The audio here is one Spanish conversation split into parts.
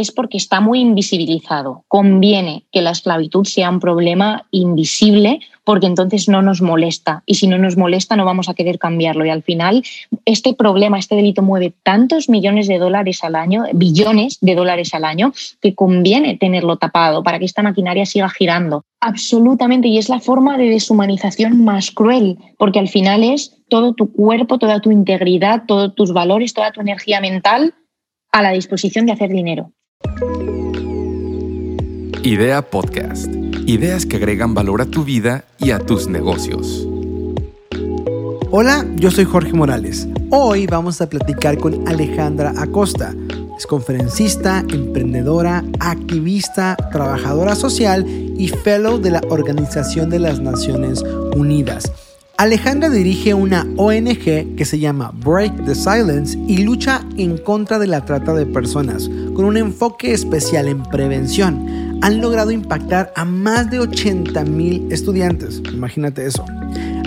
es porque está muy invisibilizado. Conviene que la esclavitud sea un problema invisible porque entonces no nos molesta y si no nos molesta no vamos a querer cambiarlo y al final este problema, este delito mueve tantos millones de dólares al año, billones de dólares al año, que conviene tenerlo tapado para que esta maquinaria siga girando. Absolutamente, y es la forma de deshumanización más cruel, porque al final es todo tu cuerpo, toda tu integridad, todos tus valores, toda tu energía mental a la disposición de hacer dinero. Idea Podcast. Ideas que agregan valor a tu vida y a tus negocios. Hola, yo soy Jorge Morales. Hoy vamos a platicar con Alejandra Acosta. Es conferencista, emprendedora, activista, trabajadora social y fellow de la Organización de las Naciones Unidas. Alejandra dirige una ONG que se llama Break the Silence y lucha en contra de la trata de personas, con un enfoque especial en prevención. Han logrado impactar a más de 80 mil estudiantes, imagínate eso.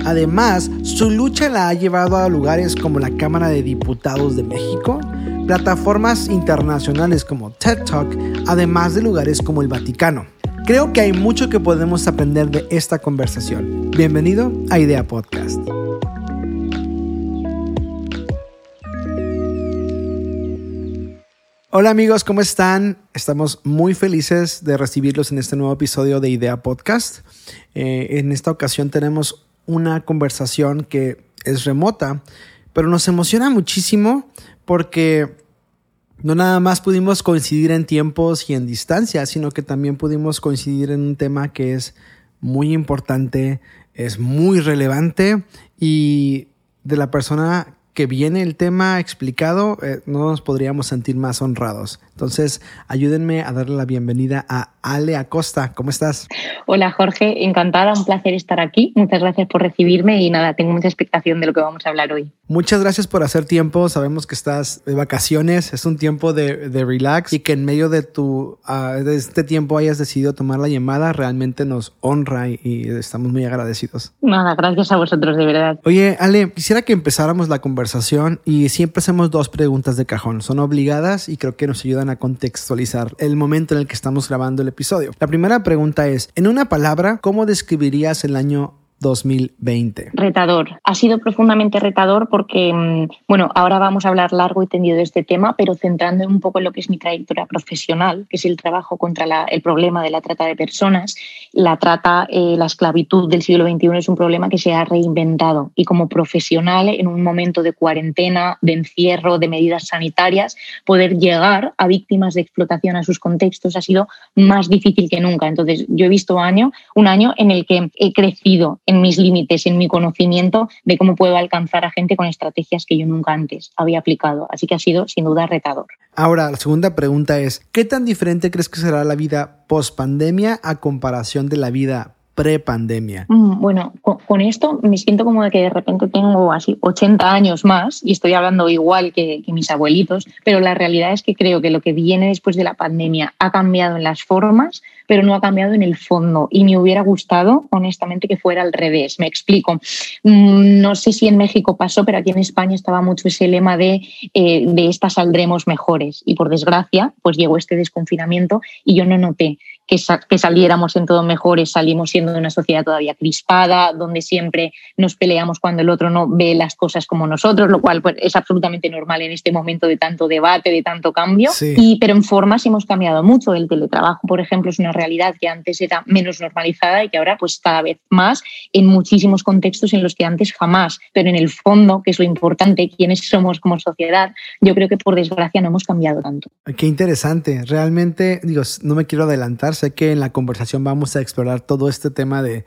Además, su lucha la ha llevado a lugares como la Cámara de Diputados de México, plataformas internacionales como TED Talk, además de lugares como el Vaticano. Creo que hay mucho que podemos aprender de esta conversación. Bienvenido a Idea Podcast. Hola amigos, ¿cómo están? Estamos muy felices de recibirlos en este nuevo episodio de Idea Podcast. Eh, en esta ocasión tenemos una conversación que es remota, pero nos emociona muchísimo porque no nada más pudimos coincidir en tiempos y en distancia, sino que también pudimos coincidir en un tema que es muy importante, es muy relevante y de la persona que viene el tema explicado, eh, no nos podríamos sentir más honrados. Entonces, ayúdenme a darle la bienvenida a Ale Acosta. ¿Cómo estás? Hola Jorge, encantada, un placer estar aquí. Muchas gracias por recibirme y nada, tengo mucha expectación de lo que vamos a hablar hoy. Muchas gracias por hacer tiempo. Sabemos que estás de vacaciones, es un tiempo de, relax y que en medio de, tu, ah, de este tiempo hayas decidido tomar la llamada, realmente nos honra y, y estamos muy agradecidos. Nada, gracias a vosotros, de verdad. Oye, Ale, quisiera que empezáramos la conversación y siempre hacemos dos preguntas de cajón. Son obligadas y creo que nos ayudan a contextualizar el momento en el que estamos grabando el episodio. La primera pregunta es, en una palabra, ¿cómo describirías el año 2020? Retador. Ha sido profundamente retador porque, mm, bueno, ahora vamos a hablar largo y tendido de este tema, pero centrando un poco en lo que es mi trayectoria profesional, que es el trabajo contra el problema de la trata de personas. La trata, eh, la esclavitud del siglo XXI es un problema que se ha reinventado y como profesional, en un momento de cuarentena, de encierro, de medidas sanitarias, poder llegar a víctimas de explotación a sus contextos ha sido más difícil que nunca. Entonces, yo he visto año, un año en el que he crecido en mis límites, en mi conocimiento de cómo puedo alcanzar a gente con estrategias que yo nunca antes había aplicado. Así que ha sido sin duda retador. Ahora, la segunda pregunta es, ¿qué tan diferente crees que será la vida post pandemia a comparación de la vida prepandemia? Mm, bueno, con, esto me siento como de que de repente tengo así 80 años más y estoy hablando igual que, mis abuelitos, pero la realidad es que creo que lo que viene después de la pandemia ha cambiado en las formas, pero no ha cambiado en el fondo y me hubiera gustado, honestamente, que fuera al revés. Me explico. Mm, no sé si en México pasó, pero aquí en España estaba mucho ese lema de eh, de esta saldremos mejores y por desgracia, pues llegó este desconfinamiento y yo no noté que, que saliéramos en todo mejores, salimos siendo de una sociedad todavía crispada, donde siempre nos peleamos cuando el otro no ve las cosas como nosotros, lo cual pues, es absolutamente normal en este momento de tanto debate, de tanto cambio. Y, pero en formas hemos cambiado mucho. El teletrabajo, por ejemplo, es una realidad que antes era menos normalizada y que ahora pues cada vez más en muchísimos contextos en los que antes jamás. Pero en el fondo, que es lo importante, quiénes somos como sociedad, yo creo que por desgracia no hemos cambiado tanto. Qué interesante. Realmente, digo, no me quiero adelantar Sé que en la conversación vamos a explorar todo este tema de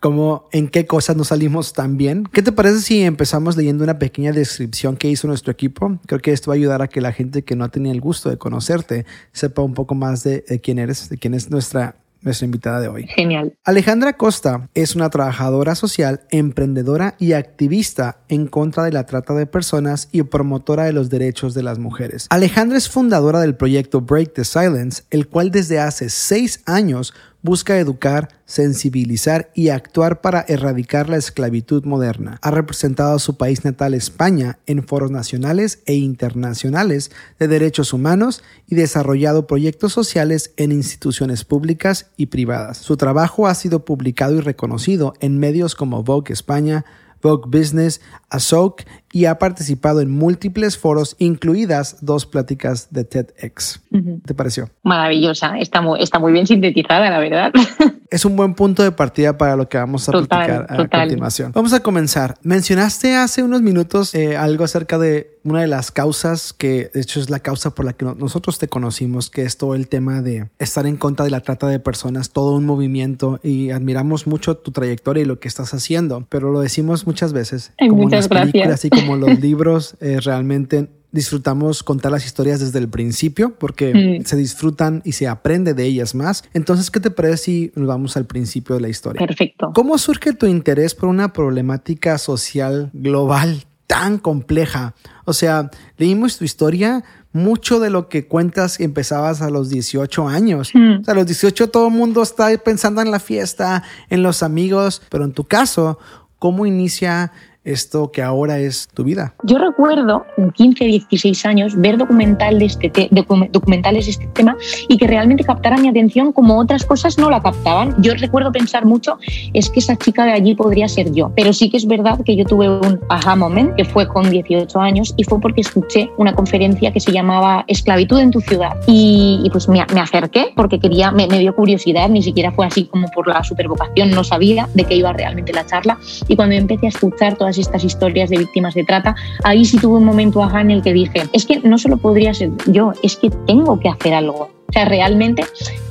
cómo, en qué cosas nos salimos tan bien. ¿Qué te parece si empezamos leyendo una pequeña descripción que hizo nuestro equipo? Creo que esto va a ayudar a que la gente que no ha tenido el gusto de conocerte sepa un poco más de, de quién eres, de quién es nuestra nuestra invitada de hoy. Genial. Alejandra Costa es una trabajadora social, emprendedora y activista en contra de la trata de personas y promotora de los derechos de las mujeres. Alejandra es fundadora del proyecto Break the Silence, el cual desde hace seis años busca educar, sensibilizar y actuar para erradicar la esclavitud moderna. Ha representado a su país natal España en foros nacionales e internacionales de derechos humanos y desarrollado proyectos sociales en instituciones públicas y privadas. Su trabajo ha sido publicado y reconocido en medios como Vogue España, Vogue Business, ASOC y ha participado en múltiples foros, incluidas dos pláticas de TEDx. ¿Te pareció? Maravillosa, está muy, está muy bien sintetizada, la verdad. Es un buen punto de partida para lo que vamos a platicar a continuación. Vamos a comenzar. Mencionaste hace unos minutos eh, algo acerca de una de las causas que de hecho es la causa por la que nosotros te conocimos, que es todo el tema de estar en contra de la trata de personas, todo un movimiento y admiramos mucho tu trayectoria y lo que estás haciendo, pero lo decimos muchas veces. como muchas gracias como los libros, eh, realmente disfrutamos contar las historias desde el principio porque mm. se disfrutan y se aprende de ellas más. Entonces, ¿qué te parece si nos vamos al principio de la historia? Perfecto. ¿Cómo surge tu interés por una problemática social global tan compleja? O sea, leímos tu historia, mucho de lo que cuentas empezabas a los 18 años. Mm. O sea, a los 18 todo el mundo está pensando en la fiesta, en los amigos, pero en tu caso, ¿cómo inicia esto que ahora es tu vida? Yo recuerdo, con 15, 16 años, ver documental de este documentales de este tema y que realmente captara mi atención como otras cosas no la captaban. Yo recuerdo pensar mucho, es que esa chica de allí podría ser yo. Pero sí que es verdad que yo tuve un aha moment, que fue con 18 años, y fue porque escuché una conferencia que se llamaba Esclavitud en tu ciudad. Y, pues me, acerqué porque quería, me, me dio curiosidad, ni siquiera fue así como por la supervocación, no sabía de qué iba realmente la charla. Y cuando empecé a escuchar todas estas historias de víctimas de trata, ahí sí tuve un momento ajá en el que dije, es que no solo podría ser yo, es que tengo que hacer algo. O sea, realmente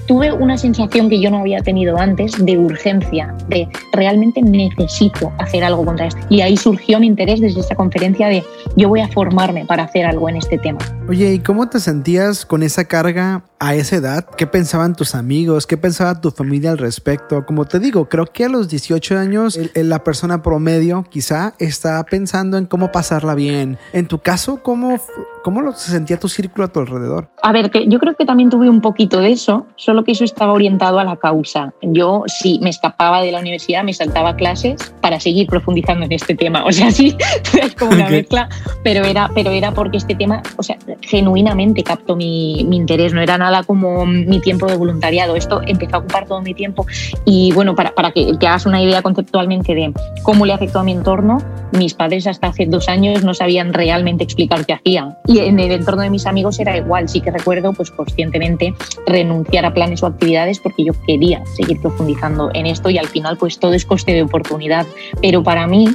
tuve una sensación que yo no había tenido antes de urgencia, de realmente necesito hacer algo contra esto. Y ahí surgió mi interés desde esta conferencia de yo voy a formarme para hacer algo en este tema. Oye, ¿y cómo te sentías con esa carga a esa edad? ¿Qué pensaban tus amigos? ¿Qué pensaba tu familia al respecto? Como te digo, creo que a los 18 años la persona promedio quizá está pensando en cómo pasarla bien. En tu caso, ¿cómo, cómo se sentía tu círculo a tu alrededor? A ver, que yo creo que también tuve un poquito de eso, solo que eso estaba orientado a la causa. Yo sí me escapaba de la universidad, me saltaba clases para seguir profundizando en este tema. O sea, sí, es como una mezcla, pero era, pero era porque este tema, o sea, genuinamente captó mi, mi interés, no era nada como mi tiempo de voluntariado. Esto empezó a ocupar todo mi tiempo y bueno, para, para que te hagas una idea conceptualmente de cómo le afectó a mi entorno, mis padres hasta hace dos años no sabían realmente explicar qué hacían. Y en el entorno de mis amigos era igual. Sí que recuerdo, pues conscientemente, renunciar a planes o actividades porque yo quería seguir profundizando en esto y al final, pues todo es coste de oportunidad. Pero para mí,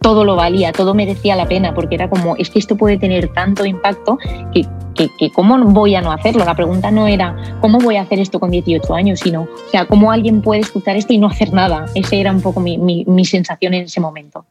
todo lo valía, todo merecía la pena, porque era como, es que esto puede tener tanto impacto que, que, cómo voy a no hacerlo. La pregunta no era cómo voy a hacer esto con 18 años, sino, o sea, cómo alguien puede escuchar esto y no hacer nada. Esa era un poco mi, mi, sensación en ese momento.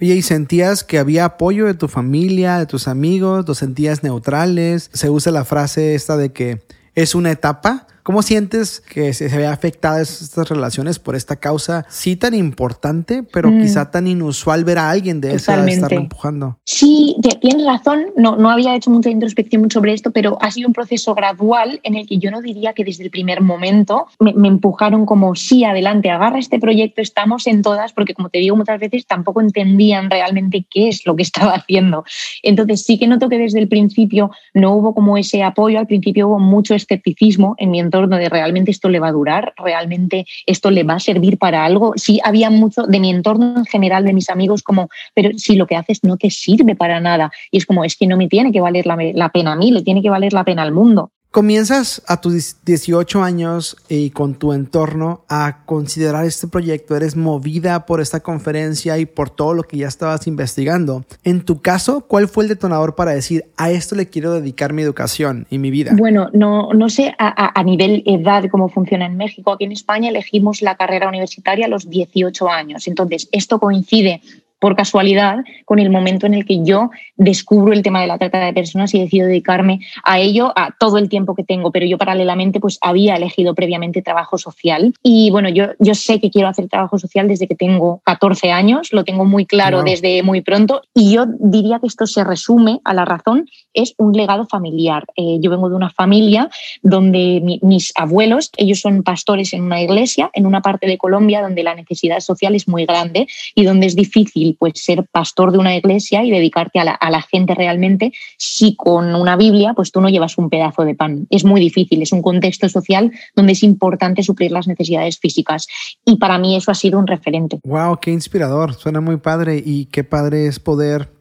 Oye, ¿y sentías que había apoyo de tu familia, de tus amigos? ¿Lo sentías neutrales? Se usa la frase esta de que es una etapa ¿Cómo sientes que se, se ve afectadas estas relaciones por esta causa sí tan importante, pero mm. quizá tan inusual ver a alguien de esa estar empujando? Sí, tienes razón. No, no había hecho mucha introspección sobre esto, pero ha sido un proceso gradual en el que yo no diría que desde el primer momento me, me empujaron como sí, adelante, agarra este proyecto, estamos en todas, porque como te digo muchas veces tampoco entendían realmente qué es lo que estaba haciendo. Entonces sí que noto que desde el principio no hubo como ese apoyo, al principio hubo mucho escepticismo en mi entorno de realmente esto le va a durar, realmente esto le va a servir para algo. Sí, había mucho de mi entorno en general, de mis amigos, como, pero si lo que haces no te sirve para nada. Y es como, es que no me tiene que valer la, la pena a mí, le tiene que valer la pena al mundo. Comienzas a tus 18 años y con tu entorno a considerar este proyecto, eres movida por esta conferencia y por todo lo que ya estabas investigando. En tu caso, ¿cuál fue el detonador para decir, a esto le quiero dedicar mi educación y mi vida? Bueno, no, no sé a, a nivel edad cómo funciona en México. Aquí en España elegimos la carrera universitaria a los 18 años. Entonces, esto coincide por casualidad con el momento en el que yo descubro el tema de la trata de personas y decido dedicarme a ello a todo el tiempo que tengo. Pero yo paralelamente pues había elegido previamente trabajo social. Y bueno, yo, yo sé que quiero hacer trabajo social desde que tengo 14 años, lo tengo muy claro desde muy pronto. Y yo diría que esto se resume a la razón, es un legado familiar. Eh, yo vengo de una familia donde mis abuelos, ellos son pastores en una iglesia, en una parte de Colombia donde la necesidad social es muy grande y donde es difícil pues, ser pastor de una iglesia y dedicarte a la, a la gente realmente si con una Biblia pues tú no llevas un pedazo de pan. Es muy difícil, es un contexto social donde es importante suplir las necesidades físicas y para mí eso ha sido un referente. Wow, qué inspirador, suena muy padre y qué padre es poder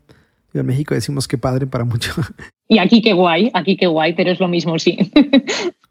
en México decimos que padre para mucho. Y aquí qué guay, aquí qué guay, pero es lo mismo, sí.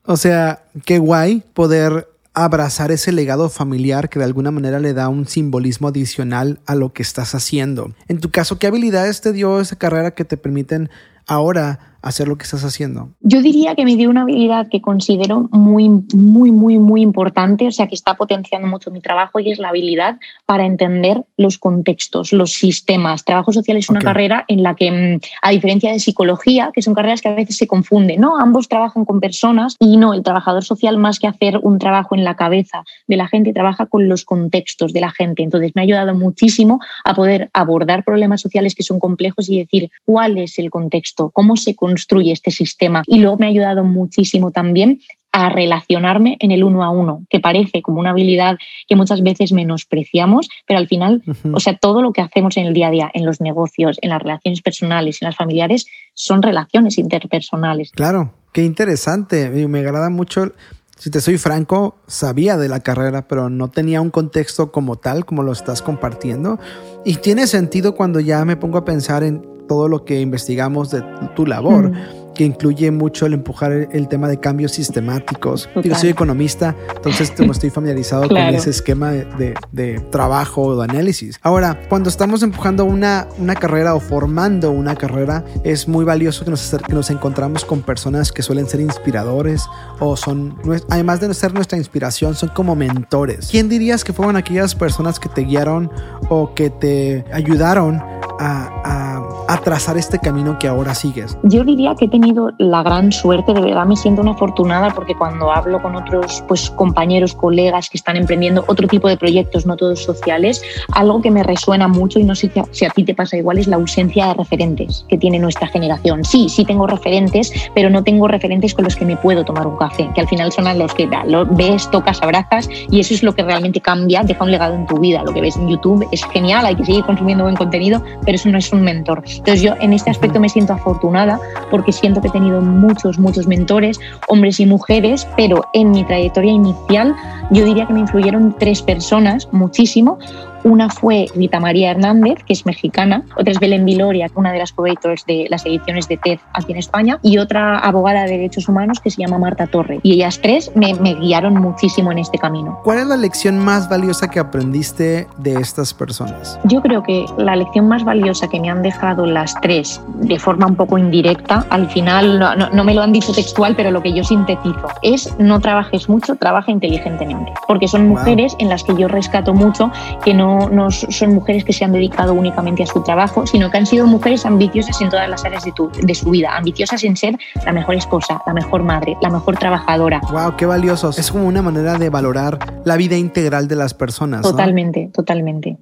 O sea, qué guay poder abrazar ese legado familiar que de alguna manera le da un simbolismo adicional a lo que estás haciendo. En tu caso, ¿qué habilidades te dio esa carrera que te permiten ahora hacer lo que estás haciendo? Yo diría que me dio una habilidad que considero muy, muy, muy, muy importante, o sea, que está potenciando mucho mi trabajo y es la habilidad para entender los contextos, los sistemas. Trabajo social es una carrera en la que, mm, a diferencia de psicología, que son carreras que a veces se confunden, ¿no? Ambos trabajan con personas y no, el trabajador social más que hacer un trabajo en la cabeza de la gente, trabaja con los contextos de la gente. Entonces me ha ayudado muchísimo a poder abordar problemas sociales que son complejos y decir cuál es el contexto, cómo se construye este sistema. Y luego me ha ayudado muchísimo también a relacionarme en el uno a uno, que parece como una habilidad que muchas veces menospreciamos, pero al final, o sea, todo lo que hacemos en el día a día, en los negocios, en las relaciones personales, en las familiares, son relaciones interpersonales. Claro, qué interesante. Me agrada mucho. Si te soy franco, sabía de la carrera, pero no tenía un contexto como tal, como lo estás compartiendo. Y tiene sentido cuando ya me pongo a pensar en todo lo que investigamos de tu labor que incluye mucho el empujar el, tema de cambios sistemáticos. Yo soy economista, entonces no estoy familiarizado con ese esquema de, de, trabajo o de análisis. Ahora, cuando estamos empujando una, una carrera o formando una carrera, es muy valioso que nos, que nos encontramos con personas que suelen ser inspiradores o son, además de ser nuestra inspiración, son como mentores. ¿Quién dirías que fueron aquellas personas que te guiaron o que te ayudaron a, a, a trazar este camino que ahora sigues? Yo diría que he tenido la gran suerte, de verdad me siento una afortunada porque cuando hablo con otros pues, compañeros, colegas que están emprendiendo otro tipo de proyectos, no todos sociales, algo que me resuena mucho y no sé si a ti te pasa igual es la ausencia de referentes que tiene nuestra generación. Sí, sí tengo referentes, pero no tengo referentes con los que me puedo tomar un café, que al final son a los que lo ves, tocas, abrazas y eso es lo que realmente cambia, deja un legado en tu vida. Lo que ves en YouTube es genial, hay que seguir consumiendo buen contenido, pero eso no es un mentor. Entonces yo en este aspecto me siento afortunada porque siento que he tenido muchos, muchos mentores, hombres y mujeres, pero en mi trayectoria inicial yo diría que me influyeron tres personas muchísimo. Una fue Rita María Hernández, que es mexicana, otra es Belén Viloria, una de las co de las ediciones de TED aquí en España, y otra abogada de derechos humanos que se llama Marta Torre. Y ellas tres me, me guiaron muchísimo en este camino. ¿Cuál es la lección más valiosa que aprendiste de estas personas? Yo creo que la lección más valiosa que me han dejado las tres, de forma un poco indirecta, al final no, no, no me lo han dicho textual, pero lo que yo sintetizo es no trabajes mucho, trabaja inteligentemente, porque son mujeres wow. en las que yo rescato mucho que no no, son mujeres que se han dedicado únicamente a su trabajo, sino que han sido mujeres ambiciosas en todas las áreas de, tu, de su vida, ambiciosas en ser la mejor esposa, la mejor madre, la mejor trabajadora. ¡Wow! ¡Qué valiosos! Es como una manera de valorar la vida integral de las personas. Totalmente, ¿no? totalmente.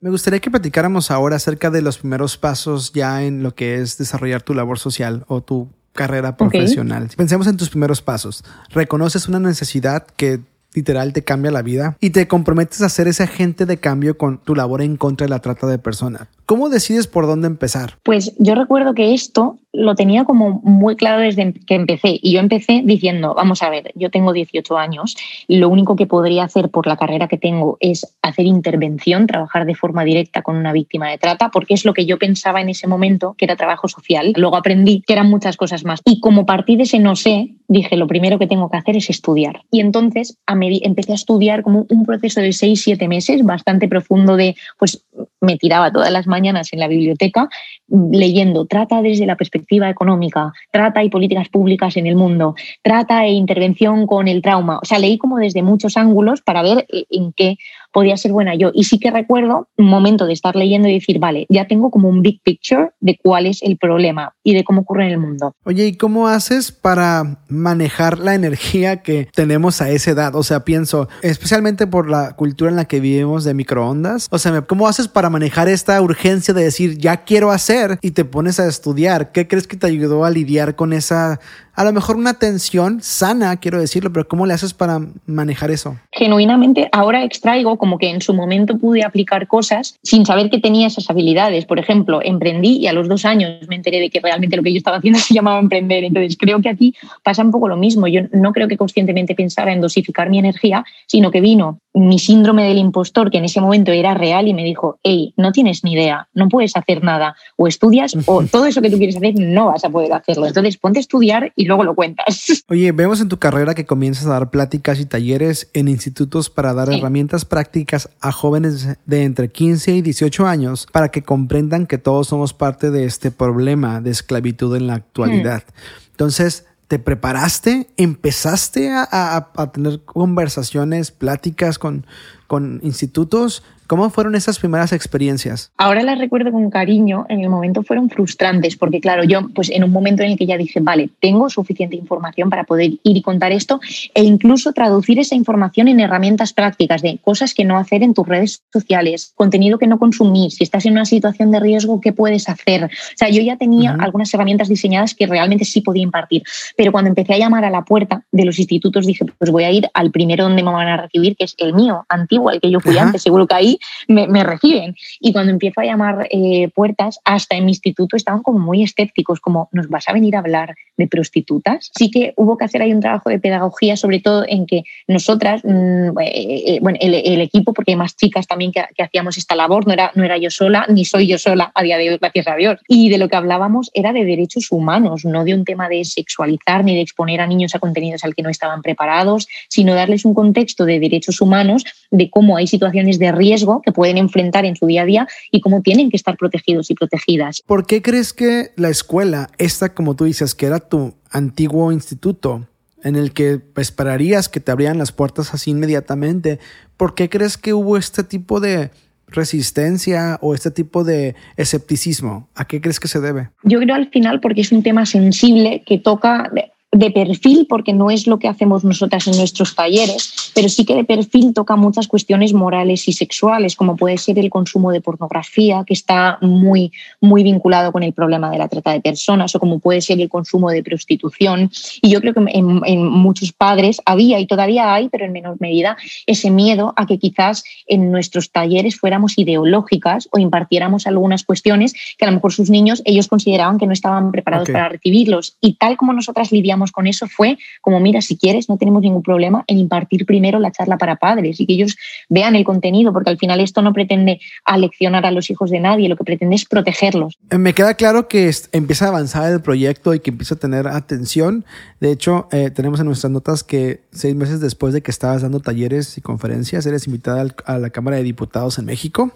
Me gustaría que platicáramos ahora acerca de los primeros pasos ya en lo que es desarrollar tu labor social o tu carrera profesional. Okay. Pensemos en tus primeros pasos. Reconoces una necesidad que literal te cambia la vida y te comprometes a ser ese agente de cambio con tu labor en contra de la trata de personas. ¿Cómo decides por dónde empezar? Pues yo recuerdo que esto lo tenía como muy claro desde que empecé y yo empecé diciendo, vamos a ver, yo tengo 18 años, lo único que podría hacer por la carrera que tengo es hacer intervención, trabajar de forma directa con una víctima de trata, porque es lo que yo pensaba en ese momento que era trabajo social. Luego aprendí que eran muchas cosas más y como partí de ese no sé, dije, lo primero que tengo que hacer es estudiar. Y entonces empecé a estudiar como un proceso de 6-7 meses bastante profundo de, pues me tiraba todas las mañanas en la biblioteca leyendo, trata desde la perspectiva económica, trata y políticas públicas en el mundo, trata e intervención con el trauma. O sea, leí como desde muchos ángulos para ver en qué podía ser buena yo. Y sí que recuerdo un momento de estar leyendo y decir, vale, ya tengo como un big picture de cuál es el problema y de cómo ocurre en el mundo. Oye, ¿y cómo haces para manejar la energía que tenemos a esa edad? O sea, pienso, especialmente por la cultura en la que vivimos de microondas. O sea, ¿cómo haces para manejar esta urgencia de decir, ya quiero hacer y te pones a estudiar? ¿Qué crees que te ayudó a lidiar con esa a lo mejor una tensión sana, quiero decirlo, pero ¿cómo le haces para manejar eso? Genuinamente, ahora extraigo como que en su momento pude aplicar cosas sin saber que tenía esas habilidades. Por ejemplo, emprendí y a los dos años me enteré de que realmente lo que yo estaba haciendo se llamaba emprender. Entonces, creo que aquí pasa un poco lo mismo. Yo no creo que conscientemente pensara en dosificar mi energía, sino que vino mi síndrome del impostor, que en ese momento era real, y me dijo, hey, no tienes ni idea, no puedes hacer nada, o estudias, o todo eso que tú quieres hacer no vas a poder hacerlo. Entonces, ponte a estudiar y luego lo cuentas. Oye, vemos en tu carrera que comienzas a dar pláticas y talleres en institutos para dar herramientas prácticas a jóvenes de entre 15 y 18 años para que comprendan que todos somos parte de este problema de esclavitud en la actualidad. Mm. Entonces, ¿Te preparaste? ¿Empezaste a, a, tener conversaciones, pláticas con, con institutos? ¿Cómo fueron esas primeras experiencias? Ahora las recuerdo con cariño, en el momento fueron frustrantes, porque claro, yo pues en un momento en el que ya dije, vale, tengo suficiente información para poder ir y contar esto e incluso traducir esa información en herramientas prácticas de cosas que no hacer en tus redes sociales, contenido que no consumir, si estás en una situación de riesgo, ¿qué puedes hacer? O sea, yo ya tenía algunas herramientas diseñadas que realmente sí podía impartir, pero cuando empecé a llamar a la puerta de los institutos dije, pues voy a ir al primero donde me van a recibir, que es el mío, antiguo, al que yo fui antes, seguro que ahí me, reciben. Y cuando empiezo a llamar eh, puertas, hasta en mi instituto estaban como muy escépticos, como, ¿nos vas a venir a hablar de prostitutas? Sí que hubo que hacer ahí un trabajo de pedagogía, sobre todo en que nosotras, mm, eh, bueno, el, equipo, porque hay más chicas también que, hacíamos esta labor, no era, no era yo sola, ni soy yo sola a día de hoy, gracias a Dios. Y de lo que hablábamos era de derechos humanos, no de un tema de sexualizar ni de exponer a niños a contenidos al que no estaban preparados, sino darles un contexto de derechos humanos, de cómo hay situaciones de riesgo que pueden enfrentar en su día a día y cómo tienen que estar protegidos y protegidas. ¿Por qué crees que la escuela, esta como tú dices, que era tu antiguo instituto, en el que esperarías que te abrieran las puertas así inmediatamente, ¿por qué crees que hubo este tipo de resistencia o este tipo de escepticismo? ¿A qué crees que se debe? Yo creo al final porque es un tema sensible que toca de perfil, porque no es lo que hacemos nosotras en nuestros talleres, pero sí que de perfil toca muchas cuestiones morales y sexuales, como puede ser el consumo de pornografía, que está muy, muy vinculado con el problema de la trata de personas, o como puede ser el consumo de prostitución. Y yo creo que en, en muchos padres había y todavía hay, pero en menor medida, ese miedo a que quizás en nuestros talleres fuéramos ideológicas o impartiéramos algunas cuestiones que a lo mejor sus niños, ellos consideraban que no estaban preparados para recibirlos. Y tal como nosotras lidiamos con eso fue como, mira, si quieres, no tenemos ningún problema en impartir primero la charla para padres y que ellos vean el contenido, porque al final esto no pretende aleccionar a los hijos de nadie, lo que pretende es protegerlos. Eh, me queda claro que empieza a avanzar el proyecto y que empieza a tener atención. De hecho, eh, tenemos en nuestras notas que seis meses después de que estabas dando talleres y conferencias, eres invitada a la Cámara de Diputados en México.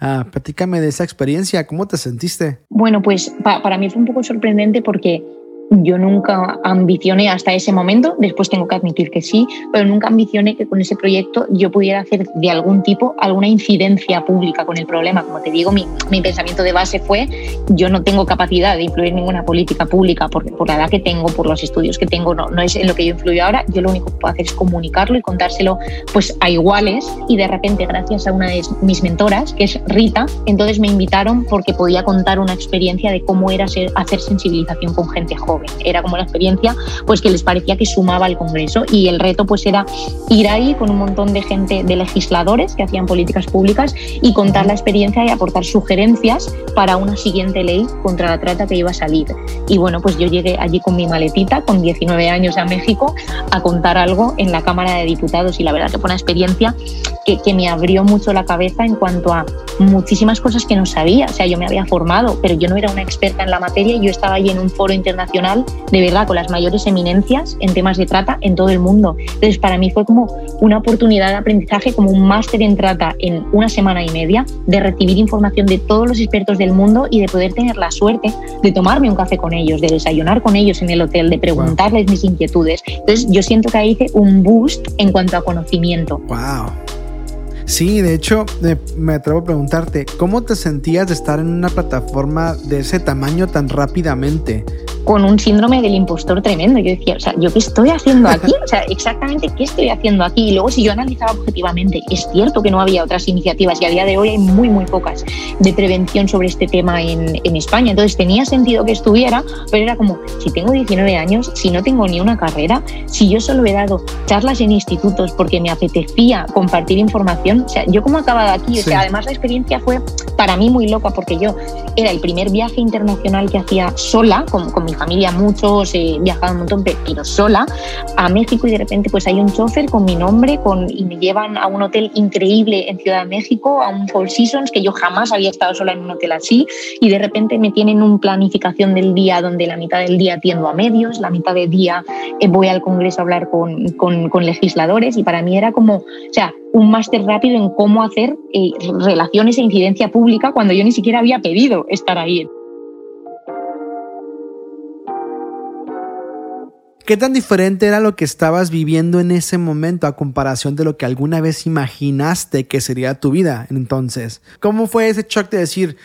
Ah, platícame de esa experiencia, ¿cómo te sentiste? Bueno, pues para mí fue un poco sorprendente porque yo nunca ambicioné hasta ese momento, después tengo que admitir que sí, pero nunca ambicioné que con ese proyecto yo pudiera hacer de algún tipo alguna incidencia pública con el problema. Como te digo, mi, mi pensamiento de base fue yo no tengo capacidad de influir en ninguna política pública por, por la edad que tengo, por los estudios que tengo, no, no es en lo que yo influyo ahora, yo lo único que puedo hacer es comunicarlo y contárselo pues a iguales y de repente gracias a una de mis mentoras, que es Rita, entonces me invitaron porque podía contar una experiencia de cómo era ser, hacer sensibilización con gente joven era como una experiencia pues que les parecía que sumaba al Congreso y el reto pues era ir ahí con un montón de gente, de legisladores que hacían políticas públicas y contar la experiencia y aportar sugerencias para una siguiente ley contra la trata que iba a salir. Y bueno, pues yo llegué allí con mi maletita, con 19 años a México, a contar algo en la Cámara de Diputados y la verdad que fue una experiencia que, que me abrió mucho la cabeza en cuanto a muchísimas cosas que no sabía. O sea, yo me había formado, pero yo no era una experta en la materia y yo estaba allí en un foro internacional de verdad con las mayores eminencias en temas de trata en todo el mundo. Entonces, para mí fue como una oportunidad de aprendizaje, como un máster en trata en una semana y media, de recibir información de todos los expertos del mundo y de poder tener la suerte de tomarme un café con ellos, de desayunar con ellos en el hotel, de preguntarles mis inquietudes. Entonces, yo siento que ahí hice un boost en cuanto a conocimiento. ¡Wow! Sí, de hecho, me atrevo a preguntarte, ¿cómo te sentías de estar en una plataforma de ese tamaño tan rápidamente? Con un síndrome del impostor tremendo. Yo decía, o sea, ¿yo qué estoy haciendo aquí? O sea, exactamente qué estoy haciendo aquí. Y luego, si yo analizaba objetivamente, es cierto que no había otras iniciativas y a día de hoy hay muy, muy pocas de prevención sobre este tema en, en España. Entonces, tenía sentido que estuviera, pero era como, si tengo 19 años, si no tengo ni una carrera, si yo solo he dado charlas en institutos porque me apetecía compartir información, o sea, yo como acababa aquí, o sea, además la experiencia fue para mí muy loca porque yo era el primer viaje internacional que hacía sola, con, con mi familia muchos, he viajado un montón, pero sola, a México y de repente pues hay un chofer con mi nombre con, y me llevan a un hotel increíble en Ciudad de México, a un Four Seasons, que yo jamás había estado sola en un hotel así, y de repente me tienen una planificación del día donde la mitad del día atiendo a medios, la mitad del día eh, voy al Congreso a hablar con, con, con legisladores y para mí era como, o sea, un máster rápido en cómo hacer eh, relaciones e incidencia pública cuando yo ni siquiera había pedido estar ahí. ¿Qué tan diferente era lo que estabas viviendo en ese momento a comparación de lo que alguna vez imaginaste que sería tu vida entonces? ¿Cómo fue ese shock de decir,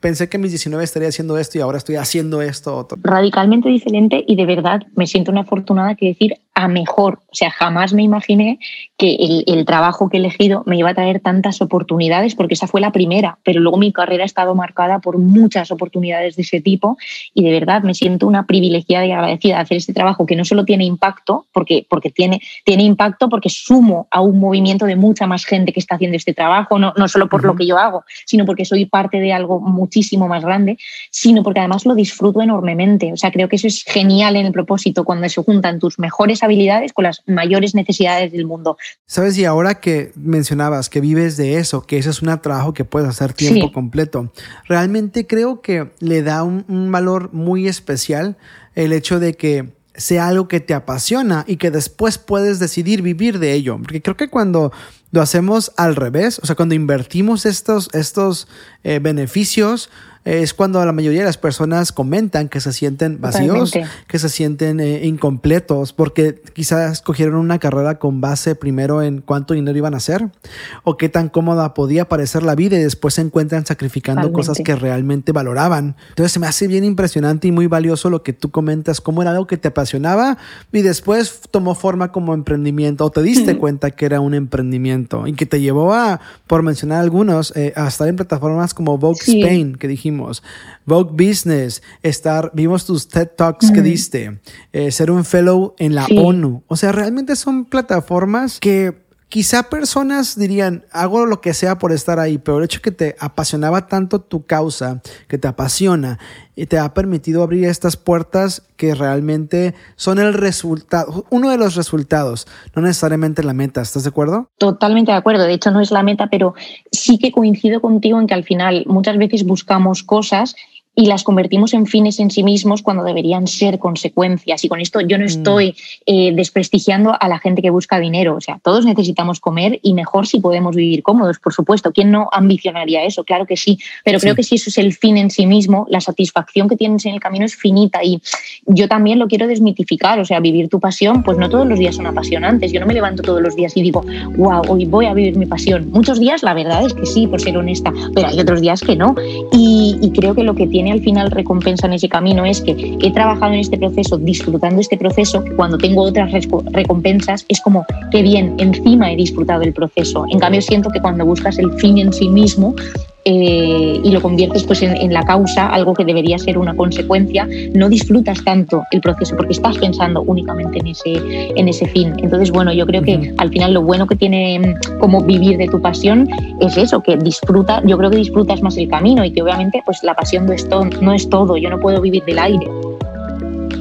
pensé que a mis 19 estaría haciendo esto y ahora estoy haciendo esto otro? Radicalmente diferente y de verdad me siento una afortunada que decir a mejor. O sea, jamás me imaginé que el, el, trabajo que he elegido me iba a traer tantas oportunidades, porque esa fue la primera, pero luego mi carrera ha estado marcada por muchas oportunidades de ese tipo y de verdad me siento una privilegiada y agradecida de hacer este trabajo que no solo tiene impacto, porque, porque tiene, tiene impacto porque sumo a un movimiento de mucha más gente que está haciendo este trabajo, no, no solo por uh -huh. lo que yo hago, sino porque soy parte de algo muchísimo más grande, sino porque además lo disfruto enormemente. O sea, creo que eso es genial en el propósito cuando se juntan tus mejores habilidades con las mayores necesidades del mundo. Sabes, y ahora que mencionabas que vives de eso, que ese es un trabajo que puedes hacer tiempo sí. completo, realmente creo que le da un, un valor muy especial el hecho de que sea algo que te apasiona y que después puedes decidir vivir de ello. Porque creo que cuando lo hacemos al revés, o sea, cuando invertimos estos, estos eh, beneficios, es cuando la mayoría de las personas comentan que se sienten vacíos, Totalmente. que se sienten eh, incompletos, porque quizás escogieron una carrera con base primero en cuánto dinero iban a hacer o qué tan cómoda podía parecer la vida y después se encuentran sacrificando Totalmente. cosas que realmente valoraban. Entonces se me hace bien impresionante y muy valioso lo que tú comentas, cómo era algo que te apasionaba y después tomó forma como emprendimiento o te diste cuenta que era un emprendimiento y que te llevó a, por mencionar algunos, eh, a estar en plataformas como Vogue sí. Spain, que dijimos Vogue Business, estar, vimos tus TED Talks mm. que diste, eh, ser un fellow en la sí. ONU. O sea, realmente son plataformas que quizá personas dirían, hago lo que sea por estar ahí, pero el hecho que te apasionaba tanto tu causa, que te apasiona y te ha permitido abrir estas puertas que realmente son el resultado, uno de los resultados, no necesariamente la meta. ¿Estás de acuerdo? Totalmente de acuerdo. De hecho, no es la meta, pero sí que coincido contigo en que al final muchas veces buscamos cosas y las convertimos en fines en sí mismos cuando deberían ser consecuencias. Y con esto yo no mm. estoy eh, desprestigiando a la gente que busca dinero. O sea, todos necesitamos comer y mejor si podemos vivir cómodos, por supuesto. ¿Quién no ambicionaría eso? Claro que sí. Pero sí. creo que si eso es el fin en sí mismo, la satisfacción que tienes en el camino es finita. Y yo también lo quiero desmitificar. O sea, vivir tu pasión, pues no todos los días son apasionantes. Yo no me levanto todos los días y digo, wow, hoy voy a vivir mi pasión. Muchos días, la verdad es que sí, por ser honesta, pero hay otros días que no. Y, y creo que lo que tiene al final recompensa en ese camino es que he trabajado en este proceso, disfrutando este proceso, cuando tengo otras recompensas es como, qué bien, encima he disfrutado el proceso. En cambio, siento que cuando buscas el fin en sí mismo, eh, y lo conviertes pues en, en, la causa, algo que debería ser una consecuencia, no disfrutas tanto el proceso porque estás pensando únicamente en ese, en ese fin. Entonces, bueno, yo creo que uh -huh. al final lo bueno que tiene mm, como vivir de tu pasión es eso, que disfruta, yo creo que disfrutas más el camino y que obviamente pues la pasión no es todo, no es todo yo no puedo vivir del aire.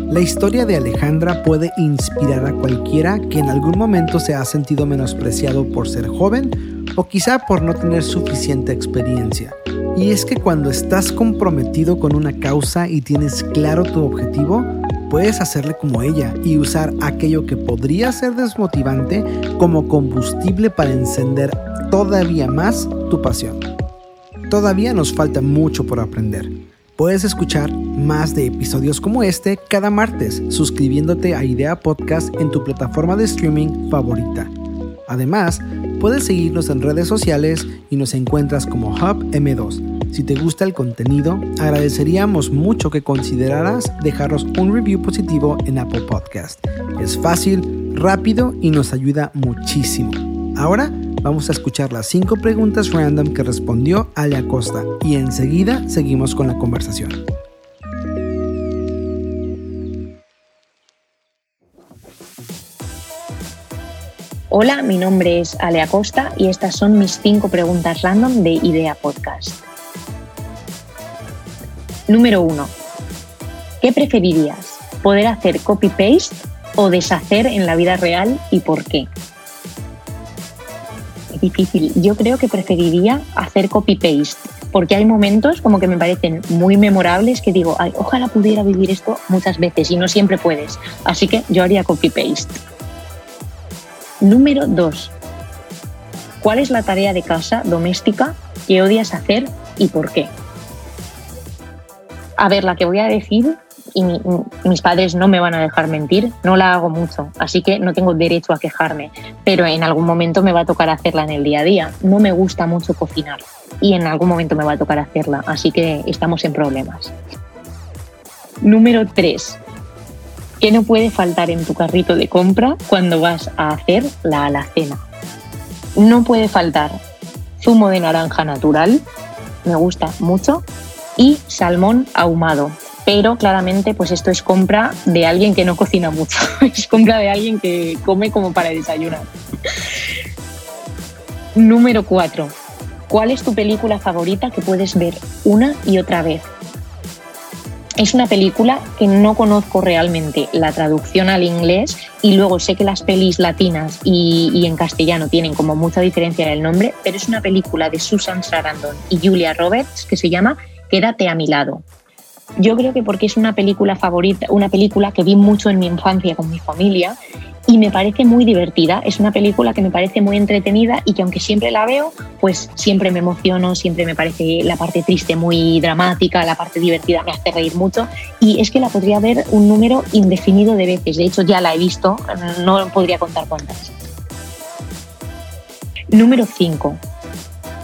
La historia de Alejandra puede inspirar a cualquiera que en algún momento se ha sentido menospreciado por ser joven o quizá por no tener suficiente experiencia. Y es que cuando estás comprometido con una causa y tienes claro tu objetivo, puedes hacerle como ella y usar aquello que podría ser desmotivante como combustible para encender todavía más tu pasión. Todavía nos falta mucho por aprender Puedes escuchar más de episodios como este cada martes suscribiéndote a Idea Podcast en tu plataforma de streaming favorita. Además, Puedes seguirnos en redes sociales y nos encuentras como Hub M2. Si te gusta el contenido, agradeceríamos mucho que consideraras dejarnos un review positivo en Apple Podcast. Es fácil, rápido y nos ayuda muchísimo. Ahora vamos a escuchar las 5 preguntas random que respondió Ale Acosta y enseguida seguimos con la conversación. Hola, mi nombre es Ale Acosta y estas son mis 5 preguntas random de Idea Podcast. Número 1. ¿Qué preferirías? ¿Poder hacer copy-paste o deshacer en la vida real y por qué? Yo creo que preferiría hacer copy-paste, porque hay momentos como que me parecen muy memorables que digo, Ay, ojalá pudiera vivir esto muchas veces y no siempre puedes. Así que yo haría copy-paste. Número 2. ¿Cuál es la tarea de casa doméstica que odias hacer y por qué? A ver, la que voy a decir y mis padres no me van a dejar mentir, no la hago mucho, así que no tengo derecho a quejarme, pero en algún momento me va a tocar hacerla en el día a día. No me gusta mucho cocinar y en algún momento me va a tocar hacerla, así que estamos en problemas. Número 3. ¿Qué no puede faltar en tu carrito de compra cuando vas a hacer la alacena? No puede faltar zumo de naranja natural, me gusta mucho, y salmón ahumado pero claramente pues esto es compra de alguien que no cocina mucho, es compra de alguien que come como para desayunar. Número 4. ¿Cuál es tu película favorita que puedes ver una y otra vez? Es una película que no conozco realmente la traducción al inglés y luego sé que las pelis latinas y, y en castellano tienen como mucha diferencia en el nombre, pero es una película de Susan Sarandon y Julia Roberts que se llama Quédate a mi lado. Yo creo que porque es una película favorita, una película que vi mucho en mi infancia con mi familia y me parece muy divertida. Es una película que me parece muy entretenida y que aunque siempre la veo, pues siempre me emociono, siempre me parece la parte triste muy dramática, la parte divertida me hace reír mucho y es que la podría ver un número indefinido de veces. De hecho, ya la he visto, no podría contar cuántas. Número 5.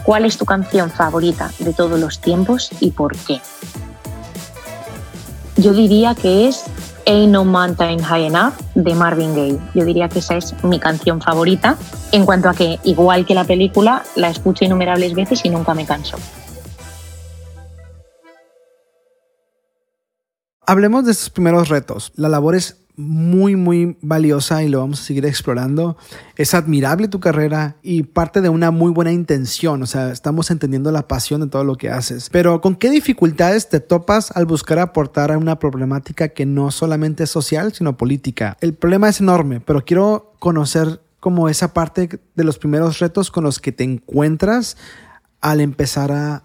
¿Cuál es tu canción favorita de todos los tiempos y por qué? Yo diría que es Ain't No Mountain High Enough de Marvin Gaye. Yo diría que esa es mi canción favorita, en cuanto a que, igual que la película, la escucho innumerables veces y nunca me canso. Hablemos de estos primeros retos. La labor es muy, muy valiosa y lo vamos a seguir explorando. Es admirable tu carrera y parte de una muy buena intención, o sea, estamos entendiendo la pasión de todo lo que haces. Pero ¿con qué dificultades te topas al buscar aportar a una problemática que no solamente es social, sino política? El problema es enorme, pero quiero conocer como esa parte de los primeros retos con los que te encuentras al empezar a,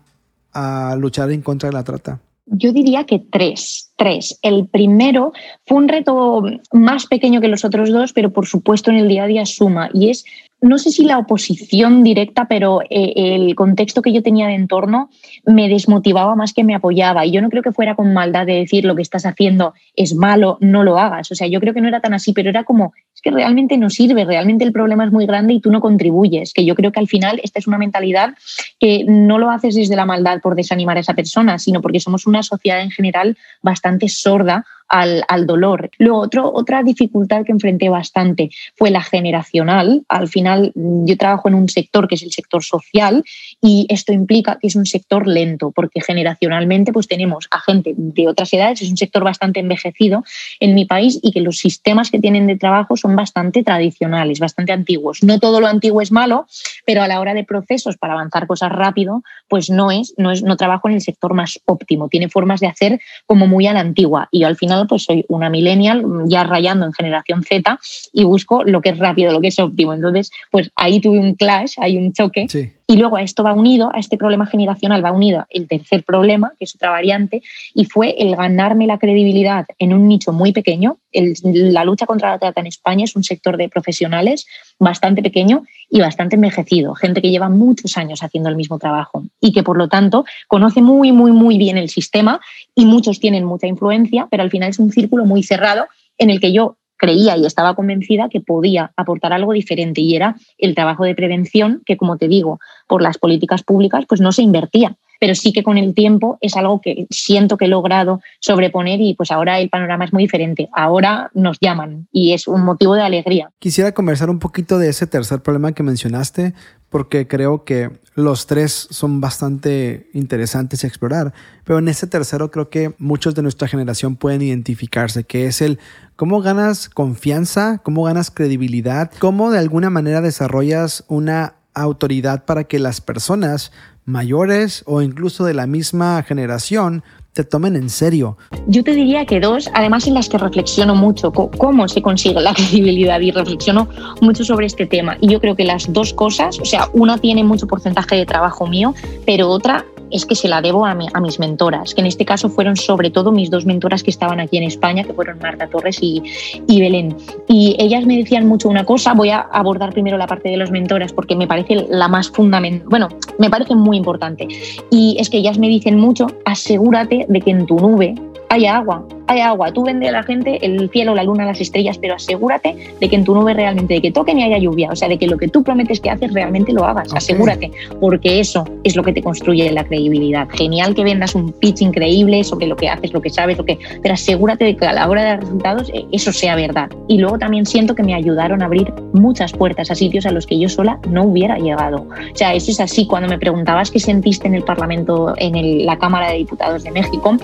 a luchar en contra de la trata. Yo diría que tres, tres. El primero fue un reto más pequeño que los otros dos, pero por supuesto en el día a día suma, y es no sé si la oposición directa, pero eh, el contexto que yo tenía de entorno me desmotivaba más que me apoyaba. Y yo no creo que fuera con maldad de decir lo que estás haciendo es malo, no lo hagas. O sea, yo creo que no era tan así, pero era como, es que realmente no sirve, realmente el problema es muy grande y tú no contribuyes. Que yo creo que al final esta es una mentalidad que no lo haces desde la maldad por desanimar a esa persona, sino porque somos una sociedad en general bastante sorda al, dolor. Luego, otro, otra dificultad que enfrenté bastante fue la generacional. Al final, yo trabajo en un sector que es el sector social y esto implica que es un sector lento, porque generacionalmente pues tenemos a gente de otras edades, es un sector bastante envejecido en mi país y que los sistemas que tienen de trabajo son bastante tradicionales, bastante antiguos. No todo lo antiguo es malo, pero a la hora de procesos para avanzar cosas rápido, pues no es, no es, no trabajo en el sector más óptimo, tiene formas de hacer como muy a la antigua y al final pues soy una millennial ya rayando en generación Z y busco lo que es rápido, lo que es óptimo. Entonces, pues ahí tuve un clash, hay un choque. Y luego a esto va unido, a este problema generacional va unido el tercer problema, que es otra variante, y fue el ganarme la credibilidad en un nicho muy pequeño. la lucha contra la trata en España es un sector de profesionales bastante pequeño y bastante envejecido, gente que lleva muchos años haciendo el mismo trabajo y que por lo tanto conoce muy, muy, muy bien el sistema y muchos tienen mucha influencia, pero al final es un círculo muy cerrado en el que yo creía y estaba convencida que podía aportar algo diferente y era el trabajo de prevención que, como te digo, por las políticas públicas pues no se invertía pero sí que con el tiempo es algo que siento que he logrado sobreponer y pues ahora el panorama es muy diferente. Ahora nos llaman y es un motivo de alegría. Quisiera conversar un poquito de ese tercer problema que mencionaste porque creo que los tres son bastante interesantes a explorar, pero en ese tercero creo que muchos de nuestra generación pueden identificarse, que es el cómo ganas confianza, cómo ganas credibilidad, cómo de alguna manera desarrollas una autoridad para que las personas mayores o incluso de la misma generación te tomen en serio. Yo te diría que dos, además en las que reflexiono mucho cómo se consigue la credibilidad y reflexiono mucho sobre este tema. Y yo creo que las dos cosas, o sea, una tiene mucho porcentaje de trabajo mío, pero otra es que se la debo a, mis mentoras, que en este caso fueron sobre todo mis dos mentoras que estaban aquí en España, que fueron Marta Torres y, y Belén. Y ellas me decían mucho una cosa, voy a abordar primero la parte de los mentoras porque me parece la más fundamental, bueno, me parece muy importante. Y es que ellas me dicen mucho, asegúrate de que en tu nube haya agua, hay agua, tú vende a la gente el cielo, la luna, las estrellas, pero asegúrate de que en tu nube realmente, de que toquen y haya lluvia, o sea, de que lo que tú prometes que haces realmente lo hagas, asegúrate, porque eso es lo que te construye la credibilidad. Genial que vendas un pitch increíble sobre lo que haces, lo que sabes, lo que, pero asegúrate de que a la hora de dar resultados eh, eso sea verdad. Y luego también siento que me ayudaron a abrir muchas puertas a sitios a los que yo sola no hubiera llegado. O sea, eso es así. Cuando me preguntabas qué sentiste en el Parlamento, en la Cámara de Diputados de México,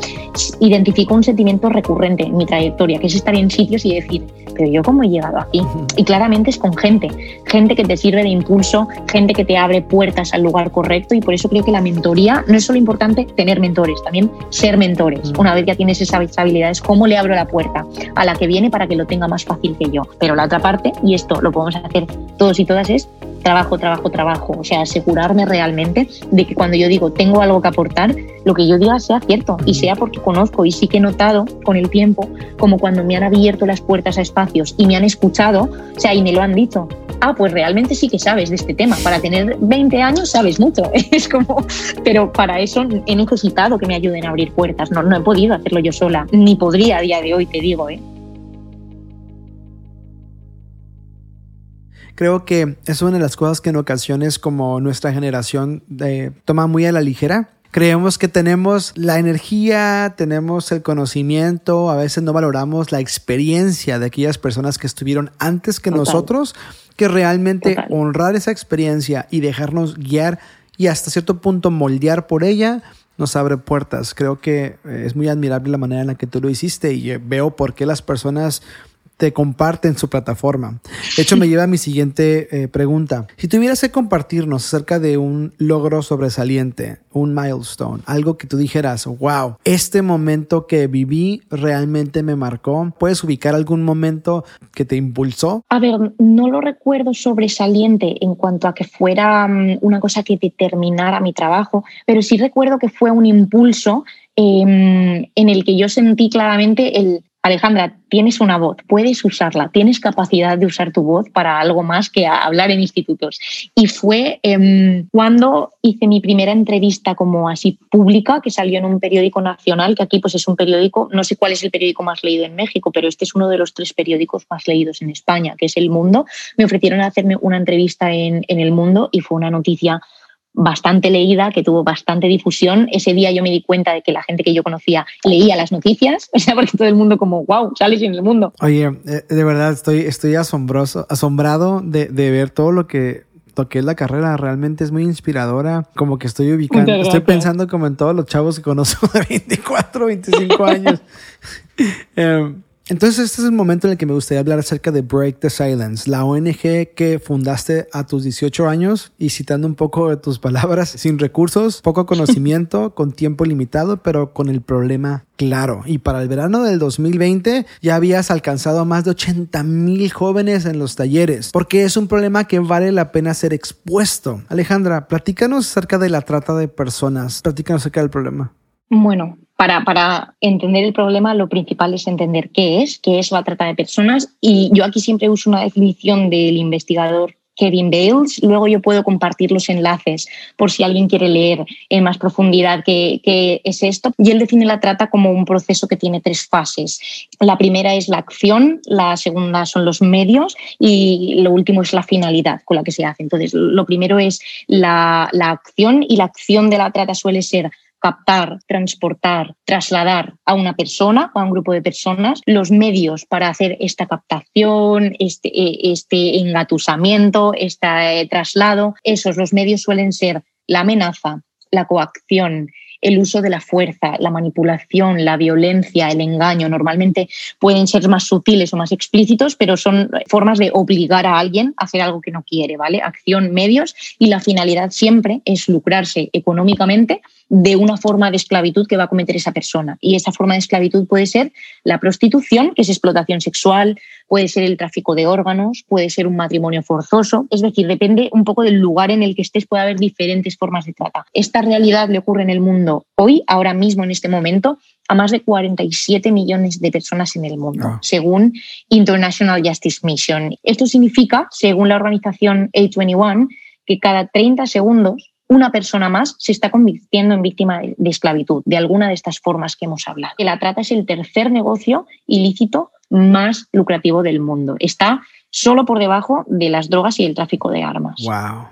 identifico un sentimiento recurrente en mi trayectoria, que es estar en sitios y decir, pero yo cómo he llegado aquí. Y claramente es con gente, gente que te sirve de impulso, gente que te abre puertas al lugar correcto y por eso creo que la mentoría no es solo importante tener mentores, también ser mentores. Una vez ya tienes esas habilidades, ¿cómo le abro la puerta a la que viene para que lo tenga más fácil que yo? Pero la otra parte, y esto lo podemos hacer todos y todas, es trabajo, trabajo, trabajo. O sea, asegurarme realmente de que cuando yo digo tengo algo que aportar, lo que yo diga sea cierto y sea porque conozco y sí que he notado con el tiempo como cuando me han abierto las puertas a espacios y me han escuchado, o sea, y me lo han dicho. Ah, pues realmente sí que sabes de este tema. Para tener 20 años sabes mucho. Es como, pero para eso he necesitado que me ayuden a abrir puertas. No, no he podido hacerlo yo sola, ni podría a día de hoy, te digo, ¿eh? Creo que es una de las cosas que en ocasiones como nuestra generación eh, toma muy a la ligera. Creemos que tenemos la energía, tenemos el conocimiento, a veces no valoramos la experiencia de aquellas personas que estuvieron antes que nosotros, que realmente honrar esa experiencia y dejarnos guiar y hasta cierto punto moldear por ella nos abre puertas. Creo que eh, es muy admirable la manera en la que tú lo hiciste y eh, veo por qué las personas te comparten su plataforma. De hecho, me lleva a mi siguiente eh, pregunta. Si tuvieras que compartirnos acerca de un logro sobresaliente, un milestone, algo que tú dijeras, wow, este momento que viví realmente me marcó, ¿puedes ubicar algún momento que te impulsó? A ver, no lo recuerdo sobresaliente en cuanto a que fuera mm, una cosa que determinara mi trabajo, pero sí recuerdo que fue un impulso em, en el que yo sentí claramente el Alejandra, tienes una voz, puedes usarla, tienes capacidad de usar tu voz para algo más que hablar en institutos. Y fue em, cuando hice mi primera entrevista como así pública, que salió en un periódico nacional, que aquí pues es un periódico, no sé cuál es el periódico más leído en México, pero este es uno de los tres periódicos más leídos en España, que es El Mundo. Me ofrecieron hacerme una entrevista en, en El Mundo y fue una noticia bastante leída, que tuvo bastante difusión. Ese día yo me di cuenta de que la gente que yo conocía leía las noticias, o sea, porque todo el mundo como, wow, sales en el mundo. Oye, eh, de verdad estoy, estoy asombroso, asombrado de, de ver todo lo que toqué la carrera, realmente es muy inspiradora, como que estoy ubicando, estoy pensando como en todos los chavos que conozco de 24, 25 años. Em, entonces, este es el momento en el que me gustaría hablar acerca de Break the Silence, la ONG que fundaste a tus 18 años y citando un poco de tus palabras, sin recursos, poco conocimiento, con tiempo limitado, pero con el problema claro. Y para el verano del 2020 ya habías alcanzado a más de 80 mil jóvenes en los talleres, porque es un problema que vale la pena ser expuesto. Alejandra, platícanos acerca de la trata de personas, platícanos acerca del problema. Bueno, para, para, entender el problema lo principal es entender qué es, qué es la trata de personas. Y yo aquí siempre uso una definición del investigador Kevin Bales. Luego yo puedo compartir los enlaces por si alguien quiere leer en más profundidad qué, qué, es esto. Y él define la trata como un proceso que tiene tres fases. La primera es la acción, la segunda son los medios y lo último es la finalidad con la que se hace. Entonces, lo primero es la, la acción y la acción de la trata suele ser captar, transportar, trasladar a una persona o a un grupo de personas, los medios para hacer esta captación, este, eh, este engatusamiento, este eh, traslado, esos los medios suelen ser la amenaza, la coacción, el uso de la fuerza, la manipulación, la violencia, el engaño. Normalmente pueden ser más sutiles o más explícitos, pero son formas de obligar a alguien a hacer algo que no quiere, ¿vale? Acción, medios y la finalidad siempre es lucrarse económicamente de una forma de esclavitud que va a cometer esa persona. Y esa forma de esclavitud puede ser la prostitución, que es explotación sexual, puede ser el tráfico de órganos, puede ser un matrimonio forzoso. Es decir, depende un poco del lugar en el que estés, puede haber diferentes formas de trata. Esta realidad le ocurre en el mundo hoy, ahora mismo, en este momento, a más de 47 millones de personas en el mundo, ah. según International Justice Mission. Esto significa, según la organización A21, que cada 30 segundos una persona más se está convirtiendo en víctima de esclavitud, de alguna de estas formas que hemos hablado. La trata es el tercer negocio ilícito más lucrativo del mundo. Está solo por debajo de las drogas y el tráfico de armas. Wow.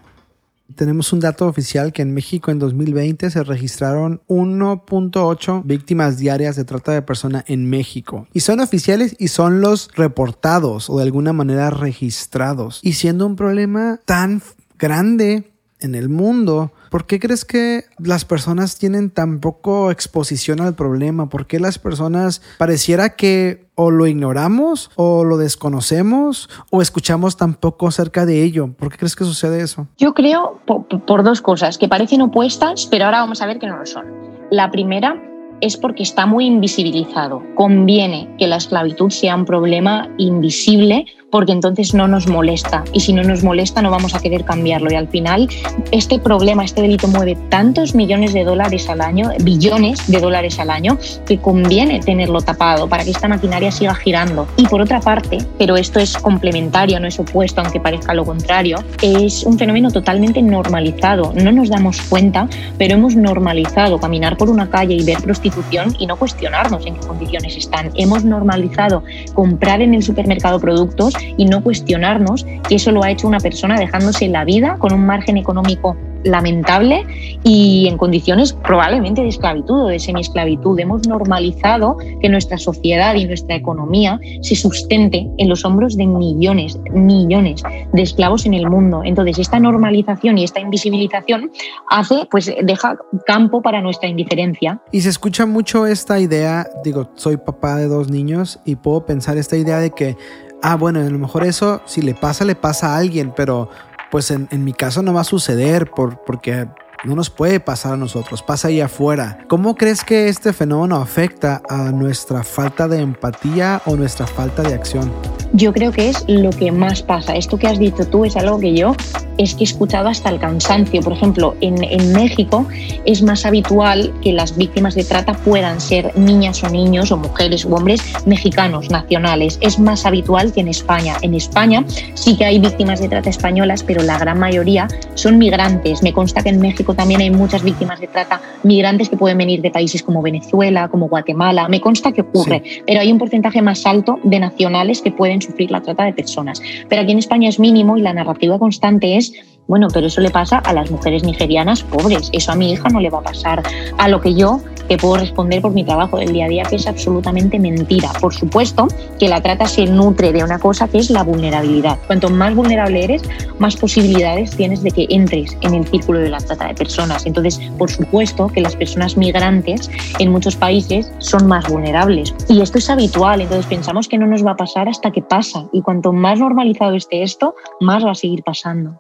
Tenemos un dato oficial que en México en 2020 se registraron 1.8 víctimas diarias de trata de personas en México. Y son oficiales y son los reportados o de alguna manera registrados. Y siendo un problema tan grande en el mundo, ¿por qué crees que las personas tienen tan poco exposición al problema? ¿Por qué las personas pareciera que o lo ignoramos o lo desconocemos o escuchamos tan poco acerca de ello? ¿Por qué crees que sucede eso? Yo creo por, por dos cosas que parecen opuestas, pero ahora vamos a ver que no lo son. La primera es porque está muy invisibilizado. Conviene que la esclavitud sea un problema invisible porque entonces no nos molesta y si no nos molesta no vamos a querer cambiarlo y al final este problema, este delito mueve tantos millones de dólares al año, billones de dólares al año, que conviene tenerlo tapado para que esta maquinaria siga girando. Y por otra parte, pero esto es complementario, no es opuesto, aunque parezca lo contrario, es un fenómeno totalmente normalizado. No nos damos cuenta, pero hemos normalizado caminar por una calle y ver prostitución y no cuestionarnos en qué condiciones están. Hemos normalizado comprar en el supermercado productos y no cuestionarnos que eso lo ha hecho una persona dejándose la vida con un margen económico lamentable y en condiciones probablemente de esclavitud o de semiesclavitud. Hemos normalizado que nuestra sociedad y nuestra economía se sustente en los hombros de millones, millones de esclavos en el mundo. Entonces, esta normalización y esta invisibilización hace, pues, deja campo para nuestra indiferencia. Y se escucha mucho esta idea, digo, soy papá de dos niños y puedo pensar esta idea de que ah, bueno, a lo mejor eso, si le pasa, le pasa a alguien, pero pues en, en mi caso no va a suceder por, porque no nos puede pasar a nosotros, pasa ahí afuera. ¿Cómo crees que este fenómeno afecta a nuestra falta de empatía o nuestra falta de acción? Yo creo que es lo que más pasa. Esto que has dicho tú es algo que yo es que he escuchado hasta el cansancio. Por ejemplo, en, en México es más habitual que las víctimas de trata puedan ser niñas o niños o mujeres u hombres mexicanos, nacionales. Es más habitual que en España. En España sí que hay víctimas de trata españolas, pero la gran mayoría son migrantes. Me consta que en México también hay muchas víctimas de trata migrantes que pueden venir de países como Venezuela, como Guatemala. Me consta que ocurre, pero hay un porcentaje más alto de nacionales que pueden sufrir la trata de personas. Pero aquí en España es mínimo y la narrativa constante es bueno, pero eso le pasa a las mujeres nigerianas pobres. Eso a mi hija no le va a pasar. A lo que yo que puedo responder por mi trabajo del día a día, que es absolutamente mentira. Por supuesto que la trata se nutre de una cosa que es la vulnerabilidad. Cuanto más vulnerable eres, más posibilidades tienes de que entres en el círculo de la trata de personas. Entonces, por supuesto que las personas migrantes en muchos países son más vulnerables. Y esto es habitual, entonces pensamos que no nos va a pasar hasta que pasa. Y cuanto más normalizado esté esto, más va a seguir pasando.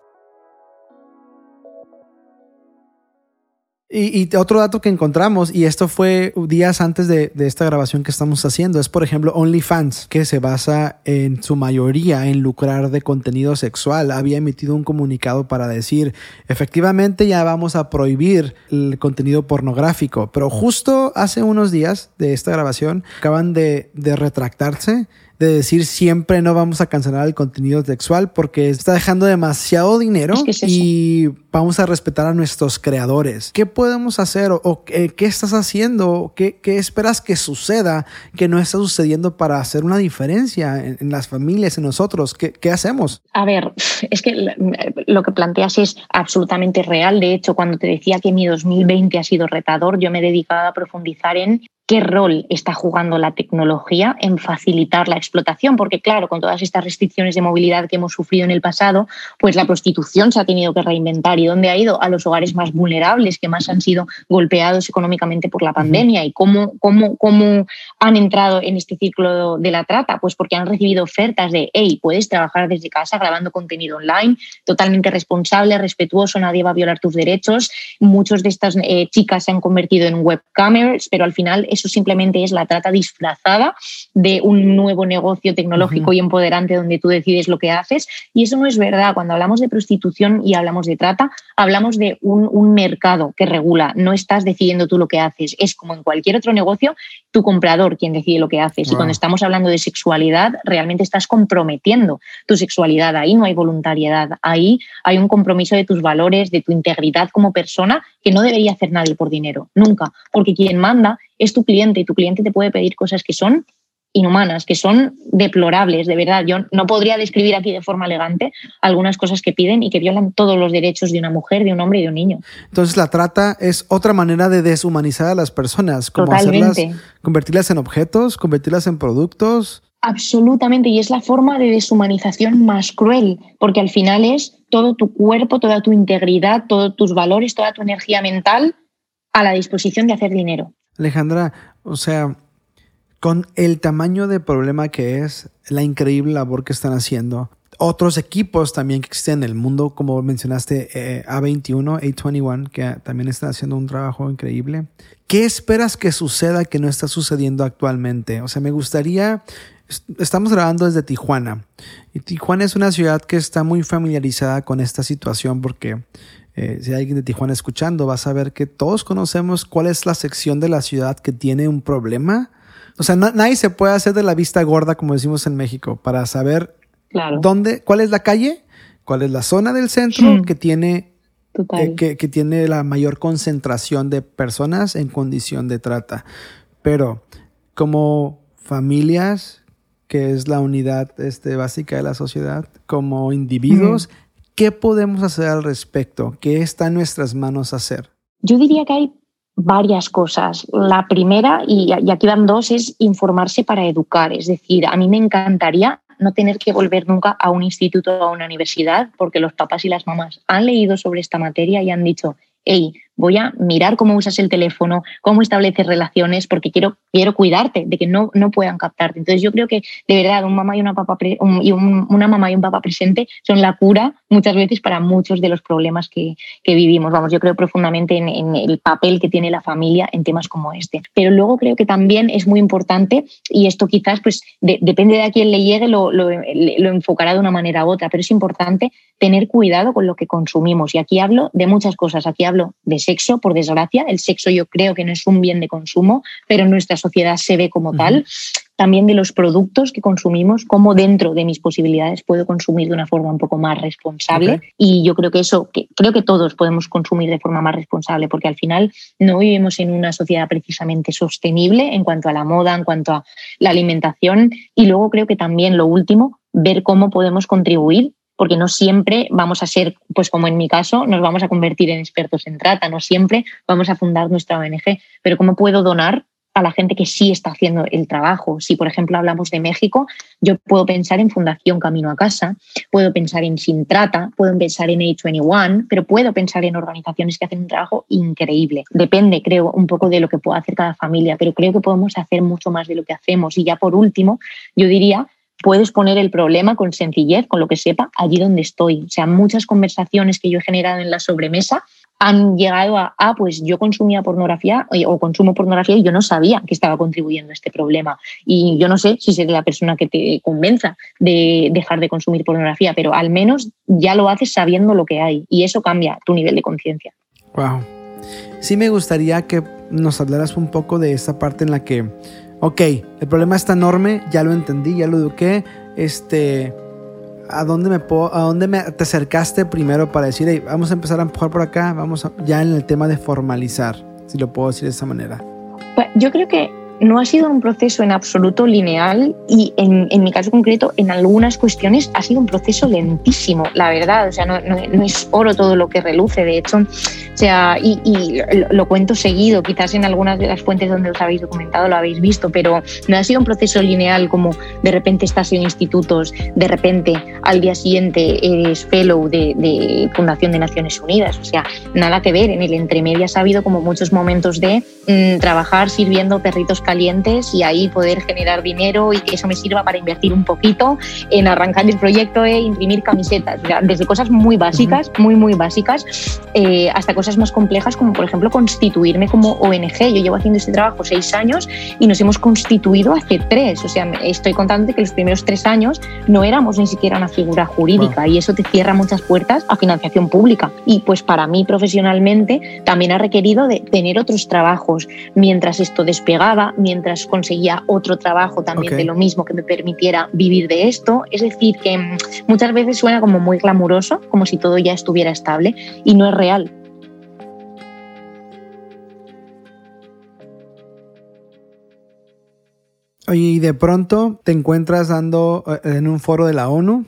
Y, otro dato que encontramos, y esto fue días antes de, esta grabación que estamos haciendo, es por ejemplo OnlyFans, que se basa en su mayoría en lucrar de contenido sexual. Había emitido un comunicado para decir, efectivamente ya vamos a prohibir el contenido pornográfico, pero justo hace unos días de esta grabación acaban de, retractarse de decir siempre no vamos a cancelar el contenido sexual porque está dejando demasiado dinero y vamos a respetar a nuestros creadores. ¿Qué podemos hacer o, qué, estás haciendo? ¿Qué, ¿Qué, esperas que suceda que no está sucediendo para hacer una diferencia en, las familias, en nosotros? ¿Qué, ¿Qué, hacemos? A ver, es que lo que planteas es absolutamente real. De hecho, cuando te decía que mi 2020 ha sido retador, yo me he dedicado a profundizar en qué rol está jugando la tecnología en facilitar la explotación, porque claro, con todas estas restricciones de movilidad que hemos sufrido en el pasado, pues la prostitución se ha tenido que reinventar. Y dónde ha ido a los hogares más vulnerables que más han sido golpeados económicamente por la pandemia. Y cómo, cómo, cómo han entrado en este ciclo de la trata, pues porque han recibido ofertas de, hey, puedes trabajar desde casa grabando contenido online, totalmente responsable, respetuoso, nadie va a violar tus derechos. Muchos de estas eh, chicas se han convertido en webcamers, pero al final eso simplemente es la trata disfrazada de un nuevo negocio tecnológico y empoderante donde tú decides lo que haces. Y eso no es verdad. Cuando hablamos de prostitución y hablamos de trata, hablamos de un, un mercado que regula. No estás decidiendo tú lo que haces. Es como en cualquier otro negocio, tu comprador quien decide lo que haces. Y cuando estamos hablando de sexualidad, realmente estás comprometiendo tu sexualidad. Ahí no hay voluntariedad. Ahí hay un compromiso de tus valores, de tu integridad como persona que no debería hacer nadie por dinero. Nunca. Porque quien manda es tu cliente y tu cliente te puede pedir cosas que son inhumanas, que son deplorables, de verdad. Yo no podría describir aquí de forma elegante algunas cosas que piden y que violan todos los derechos de una mujer, de un hombre y de un niño. Entonces la trata es otra manera de deshumanizar a las personas, como Totalmente. convertirlas en objetos, convertirlas en productos. Absolutamente, y es la forma de deshumanización más cruel, porque al final es todo tu cuerpo, toda tu integridad, todos tus valores, toda tu energía mental a la disposición de hacer dinero. Alejandra, o sea, con el tamaño de problema que es, la increíble labor que están haciendo, otros equipos también que existen en el mundo, como mencionaste, eh, A21, A21, que también están haciendo un trabajo increíble. ¿Qué esperas que suceda que no está sucediendo actualmente? O sea, me gustaría, estamos grabando desde Tijuana, y Tijuana es una ciudad que está muy familiarizada con esta situación porque eh, si hay alguien de Tijuana escuchando, vas a ver que todos conocemos cuál es la sección de la ciudad que tiene un problema. O sea, nadie se puede hacer de la vista gorda, como decimos en México, para saber dónde, cuál es la calle, cuál es la zona del centro que tiene eh, que, que, tiene la mayor concentración de personas en condición de trata. Pero como familias, que es la unidad este, básica de la sociedad, como individuos, ¿Qué podemos hacer al respecto? ¿Qué está en nuestras manos hacer? Yo diría que hay varias cosas. La primera, y aquí van dos, es informarse para educar. Es decir, a mí me encantaría no tener que volver nunca a un instituto o a una universidad porque los papás y las mamás han leído sobre esta materia y han dicho, hey, voy a mirar cómo usas el teléfono, cómo estableces relaciones, porque quiero, quiero cuidarte de que no, no puedan captarte. Entonces yo creo que de verdad un mamá y una, papá y una mamá y un papá presente son la cura muchas veces para muchos de los problemas que, que vivimos. Vamos, yo creo profundamente en, el papel que tiene la familia en temas como este. Pero luego creo que también es muy importante, y esto quizás pues depende de a quién le llegue, lo, lo, lo enfocará de una manera u otra, pero es importante tener cuidado con lo que consumimos. Y aquí hablo de muchas cosas. Aquí hablo de sexo, por desgracia. El sexo yo creo que no es un bien de consumo, pero en nuestra sociedad se ve como tal. También de los productos que consumimos, cómo dentro de mis posibilidades puedo consumir de una forma un poco más responsable. Y yo creo que eso, que, creo que todos podemos consumir de forma más responsable, porque al final no vivimos en una sociedad precisamente sostenible en cuanto a la moda, en cuanto a la alimentación. Y luego creo que también lo último, ver cómo podemos contribuir porque no siempre vamos a ser, pues como en mi caso, nos vamos a convertir en expertos en trata, no siempre vamos a fundar nuestra ONG, pero ¿cómo puedo donar a la gente que sí está haciendo el trabajo. Si, por ejemplo, hablamos de México, yo puedo pensar en Fundación Camino a Casa, puedo pensar en Sin Trata, puedo pensar en A21, pero puedo pensar en organizaciones que hacen un trabajo increíble. Depende, creo, un poco de lo que pueda hacer cada familia, pero creo que podemos hacer mucho más de lo que hacemos. Y ya por último, yo diría puedes poner el problema con sencillez, con lo que sepa, allí donde estoy. O sea, muchas conversaciones que yo he generado en la sobremesa han llegado a, ah, pues yo consumía pornografía o consumo pornografía y yo no sabía que estaba contribuyendo a este problema. Y yo no sé si seré la persona que te convenza de dejar de consumir pornografía, pero al menos ya lo haces sabiendo lo que hay y eso cambia tu nivel de conciencia. Wow. Sí me gustaría que nos hablaras un poco de esta parte en la que ok, el problema está enorme, ya lo entendí, ya lo eduqué, este, ¿a dónde me puedo, a dónde me, te acercaste primero para decir, hey, vamos a empezar a empujar por acá, vamos ya en el tema de formalizar, si lo puedo decir de esa manera? Pues yo creo que no ha sido un proceso en absoluto lineal y en, mi caso concreto, en algunas cuestiones ha sido un proceso lentísimo, la verdad. O sea, no, es oro todo lo que reluce. De hecho, o sea, y, lo, cuento seguido, quizás en algunas de las fuentes donde os habéis documentado lo habéis visto, pero no ha sido un proceso lineal como de repente estás en institutos, de repente al día siguiente eres fellow de, Fundación de Naciones Unidas. O sea, nada que ver. En el entremedio ha habido como muchos momentos de mm, trabajar sirviendo perritos calientes y ahí poder generar dinero y que eso me sirva para invertir un poquito en arrancar el proyecto e imprimir camisetas. Desde cosas muy básicas, muy, muy básicas, eh, hasta cosas más complejas como, por ejemplo, constituirme como ONG. Yo llevo haciendo este trabajo seis años y nos hemos constituido hace tres. O sea, estoy contando que los primeros tres años no éramos ni siquiera una figura jurídica y eso te cierra muchas puertas a financiación pública. Y pues para mí profesionalmente también ha requerido de tener otros trabajos mientras esto despegaba, mientras conseguía otro trabajo también de lo mismo que me permitiera vivir de esto. Es decir, que mm, muchas veces suena como muy glamuroso, como si todo ya estuviera estable y no es real. Oye, y de pronto te encuentras dando eh, en un foro de la ONU,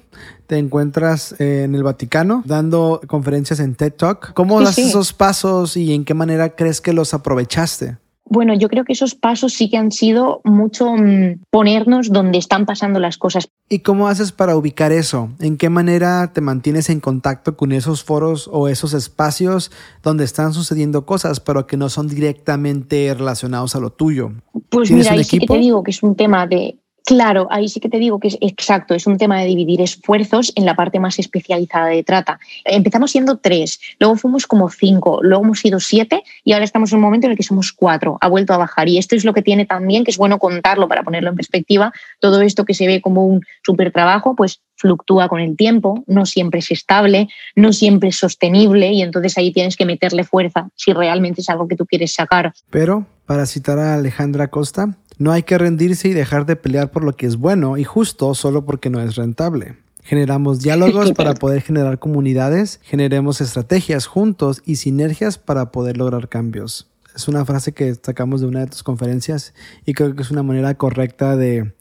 te encuentras eh, en el Vaticano dando conferencias en TED Talk. ¿Cómo das esos pasos y en qué manera crees que los aprovechaste? Bueno, yo creo que esos pasos sí que han sido mucho mm, ponernos donde están pasando las cosas. ¿Y cómo haces para ubicar eso? ¿En qué manera te mantienes en contacto con esos foros o esos espacios donde están sucediendo cosas, pero que no son directamente relacionados a lo tuyo? Pues mira, ahí sí que te digo que es un tema de Claro, ahí sí que te digo que es exacto, es un tema de dividir esfuerzos en la parte más especializada de trata. Empezamos siendo tres, luego fuimos como cinco, luego hemos sido siete y ahora estamos en un momento en el que somos cuatro, ha vuelto a bajar. Y esto es lo que tiene también, que es bueno contarlo para ponerlo en perspectiva, todo esto que se ve como un súper trabajo, pues fluctúa con el tiempo, no siempre es estable, no siempre es sostenible y entonces ahí tienes que meterle fuerza si realmente es algo que tú quieres sacar. Pero, para citar a Alejandra Costa, no hay que rendirse y dejar de pelear por lo que es bueno y justo solo porque no es rentable. Generamos diálogos para poder generar comunidades, generemos estrategias juntos y sinergias para poder lograr cambios. Es una frase que sacamos de una de tus conferencias y creo que es una manera correcta de,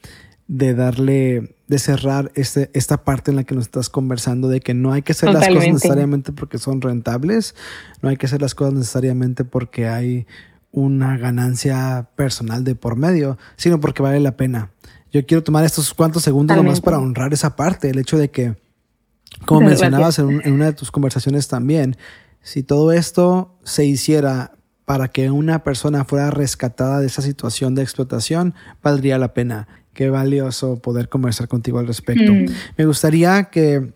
de darle, de cerrar este, esta parte en la que nos estás conversando de que no hay que hacer las cosas necesariamente porque son rentables, no hay que hacer las cosas necesariamente porque hay una ganancia personal de por medio, sino porque vale la pena. Yo quiero tomar estos cuantos segundos nomás para honrar esa parte, el hecho de que, como mencionabas en, en, una de tus conversaciones también, si todo esto se hiciera para que una persona fuera rescatada de esa situación de explotación, valdría la pena. Qué valioso poder conversar contigo al respecto. Mm. Me gustaría que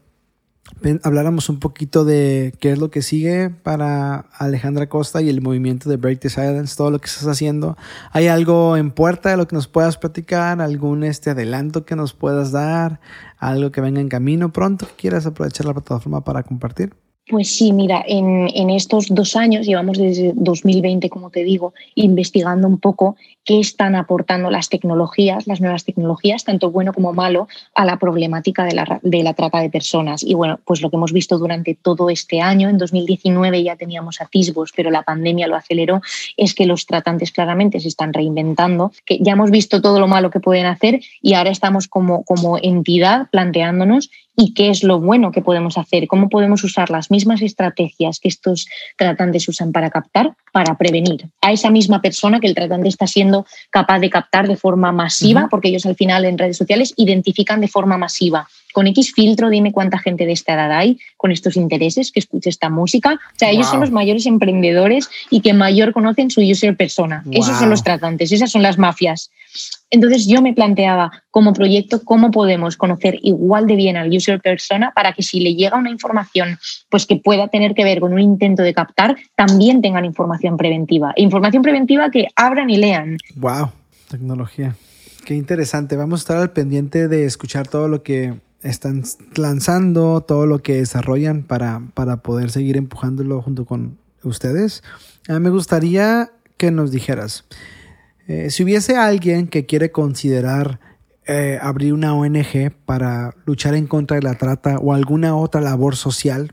habláramos un poquito de qué es lo que sigue para Alejandra Costa y el movimiento de Break the Silence, todo lo que estás haciendo. ¿Hay algo en puerta de lo que nos puedas platicar? ¿Algún este adelanto que nos puedas dar? ¿Algo que venga en camino pronto que quieras aprovechar la plataforma para compartir? Pues sí, mira, en, en, estos dos años, llevamos desde 2020, como te digo, investigando un poco qué están aportando las tecnologías, las nuevas tecnologías, tanto bueno como malo, a la problemática de la, de la trata de personas. Y bueno, pues lo que hemos visto durante todo este año, en 2019 ya teníamos atisbos, pero la pandemia lo aceleró, es que los tratantes claramente se están reinventando, que ya hemos visto todo lo malo que pueden hacer y ahora estamos como, como entidad planteándonos y qué es lo bueno que podemos hacer, cómo podemos usar las mismas estrategias que estos tratantes usan para captar, para prevenir a esa misma persona que el tratante está siendo capaz de captar de forma masiva, porque ellos al final en redes sociales identifican de forma masiva. Con X filtro, dime cuánta gente de esta edad hay con estos intereses que escuche esta música. O sea, ellos son los mayores emprendedores y que mayor conocen su user persona. Esos son los tratantes, esas son las mafias. Entonces yo me planteaba como proyecto cómo podemos conocer igual de bien al user persona para que si le llega una información pues que pueda tener que ver con un intento de captar, también tengan información preventiva. Información preventiva que abran y lean. Wow, tecnología. Qué interesante. Vamos a estar al pendiente de escuchar todo lo que están lanzando, todo lo que desarrollan para, para poder seguir empujándolo junto con ustedes. me gustaría que nos dijeras, Eh, si hubiese alguien que quiere considerar eh, abrir una ONG para luchar en contra de la trata o alguna otra labor social,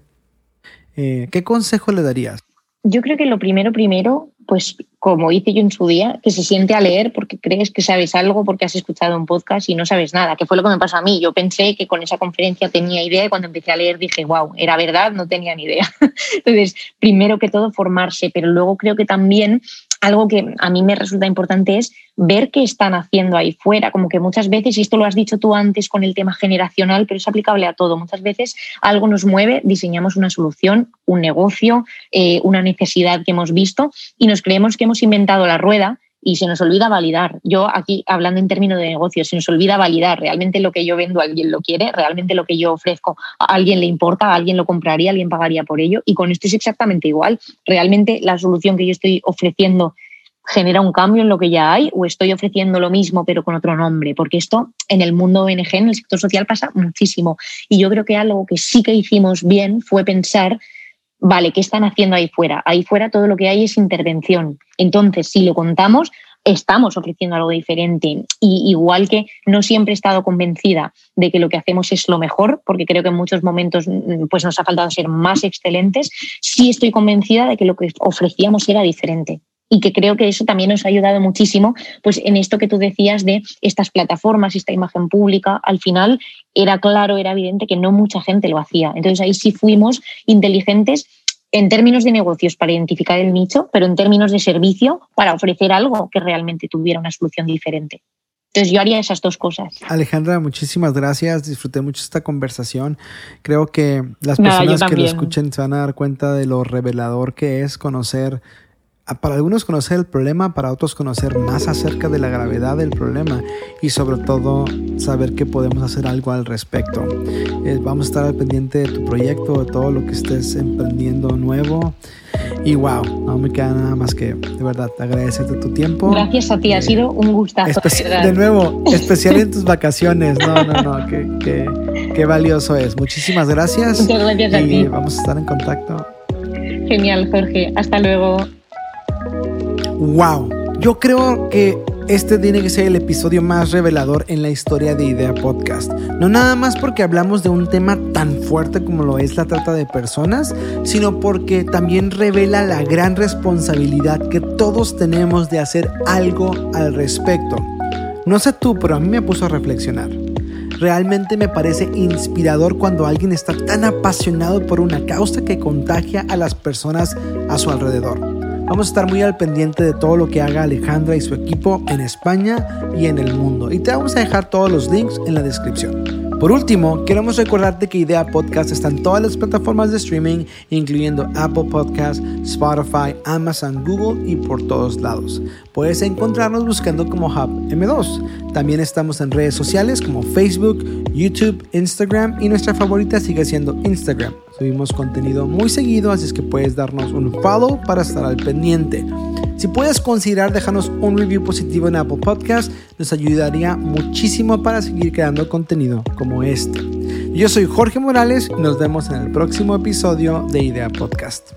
eh, ¿qué consejo le darías? Yo creo que lo primero, primero, pues como hice yo en su día, que se siente a leer porque crees que sabes algo porque has escuchado un podcast y no sabes nada, que fue lo que me pasó a mí. Yo pensé que con esa conferencia tenía idea y cuando empecé a leer dije, wow, era verdad, no tenía ni idea. Entonces, primero que todo, formarse, pero luego creo que también algo que a mí me resulta importante es ver qué están haciendo ahí fuera, como que muchas veces, y esto lo has dicho tú antes con el tema generacional, pero es aplicable a todo, muchas veces algo nos mueve, diseñamos una solución, un negocio, eh, una necesidad que hemos visto y nos creemos que hemos inventado la rueda y se nos olvida validar. Yo aquí, hablando en términos de negocio, se nos olvida validar. Realmente lo que yo vendo, alguien lo quiere, realmente lo que yo ofrezco, a alguien le importa, a alguien lo compraría, alguien pagaría por ello. Y con esto es exactamente igual. Realmente la solución que yo estoy ofreciendo genera un cambio en lo que ya hay o estoy ofreciendo lo mismo pero con otro nombre, porque esto en el mundo ONG, en el sector social pasa muchísimo. Y yo creo que algo que sí que hicimos bien fue pensar vale, ¿qué están haciendo ahí fuera? Ahí fuera todo lo que hay es intervención. Entonces, si lo contamos, estamos ofreciendo algo diferente. Y igual que no siempre he estado convencida de que lo que hacemos es lo mejor, porque creo que en muchos momentos mm, pues, nos ha faltado ser más excelentes, sí estoy convencida de que lo que ofrecíamos era diferente y que creo que eso también nos ha ayudado muchísimo pues en esto que tú decías de estas plataformas, esta imagen pública, al final era claro, era evidente que no mucha gente lo hacía. Entonces ahí sí fuimos inteligentes en términos de negocios para identificar el nicho, pero en términos de servicio para ofrecer algo que realmente tuviera una solución diferente. Entonces yo haría esas dos cosas. Alejandra, muchísimas gracias. Disfruté mucho esta conversación. Creo que las personas que lo escuchen se van a dar cuenta de lo revelador que es conocer para algunos conocer el problema, para otros conocer más acerca de la gravedad del problema y sobre todo saber que podemos hacer algo al respecto. Eh, vamos a estar al pendiente de tu proyecto, de todo lo que estés emprendiendo nuevo. Y wow, no me queda nada más que de verdad agradecerte tu tiempo. Gracias a ti, ha eh, sido un gustazo. De, nuevo, especial en tus vacaciones. No, no, no, qué, qué, valioso es. Muchísimas gracias. Muchas gracias a ti. Vamos a estar en contacto. Genial, Jorge. Hasta luego. ¡Wow! Yo creo que este tiene que ser el episodio más revelador en la historia de Idea Podcast. No nada más porque hablamos de un tema tan fuerte como lo es la trata de personas, sino porque también revela la gran responsabilidad que todos tenemos de hacer algo al respecto. No sé tú, pero a mí me puso a reflexionar. Realmente me parece inspirador cuando alguien está tan apasionado por una causa que contagia a las personas a su alrededor. Vamos a estar muy al pendiente de todo lo que haga Alejandra y su equipo en España y en el mundo. Y te vamos a dejar todos los links en la descripción. Por último, queremos recordarte que Idea Podcast está en todas las plataformas de streaming, incluyendo Apple Podcast, Spotify, Amazon, Google y por todos lados. Puedes encontrarnos buscando como Hub M2. También estamos en redes sociales como Facebook, YouTube, Instagram y nuestra favorita sigue siendo Instagram. Subimos contenido muy seguido, así es que puedes darnos un follow para estar al pendiente. Si puedes considerar dejarnos un review positivo en Apple Podcast, nos ayudaría muchísimo para seguir creando contenido como este. Yo soy Jorge Morales y nos vemos en el próximo episodio de Idea Podcast.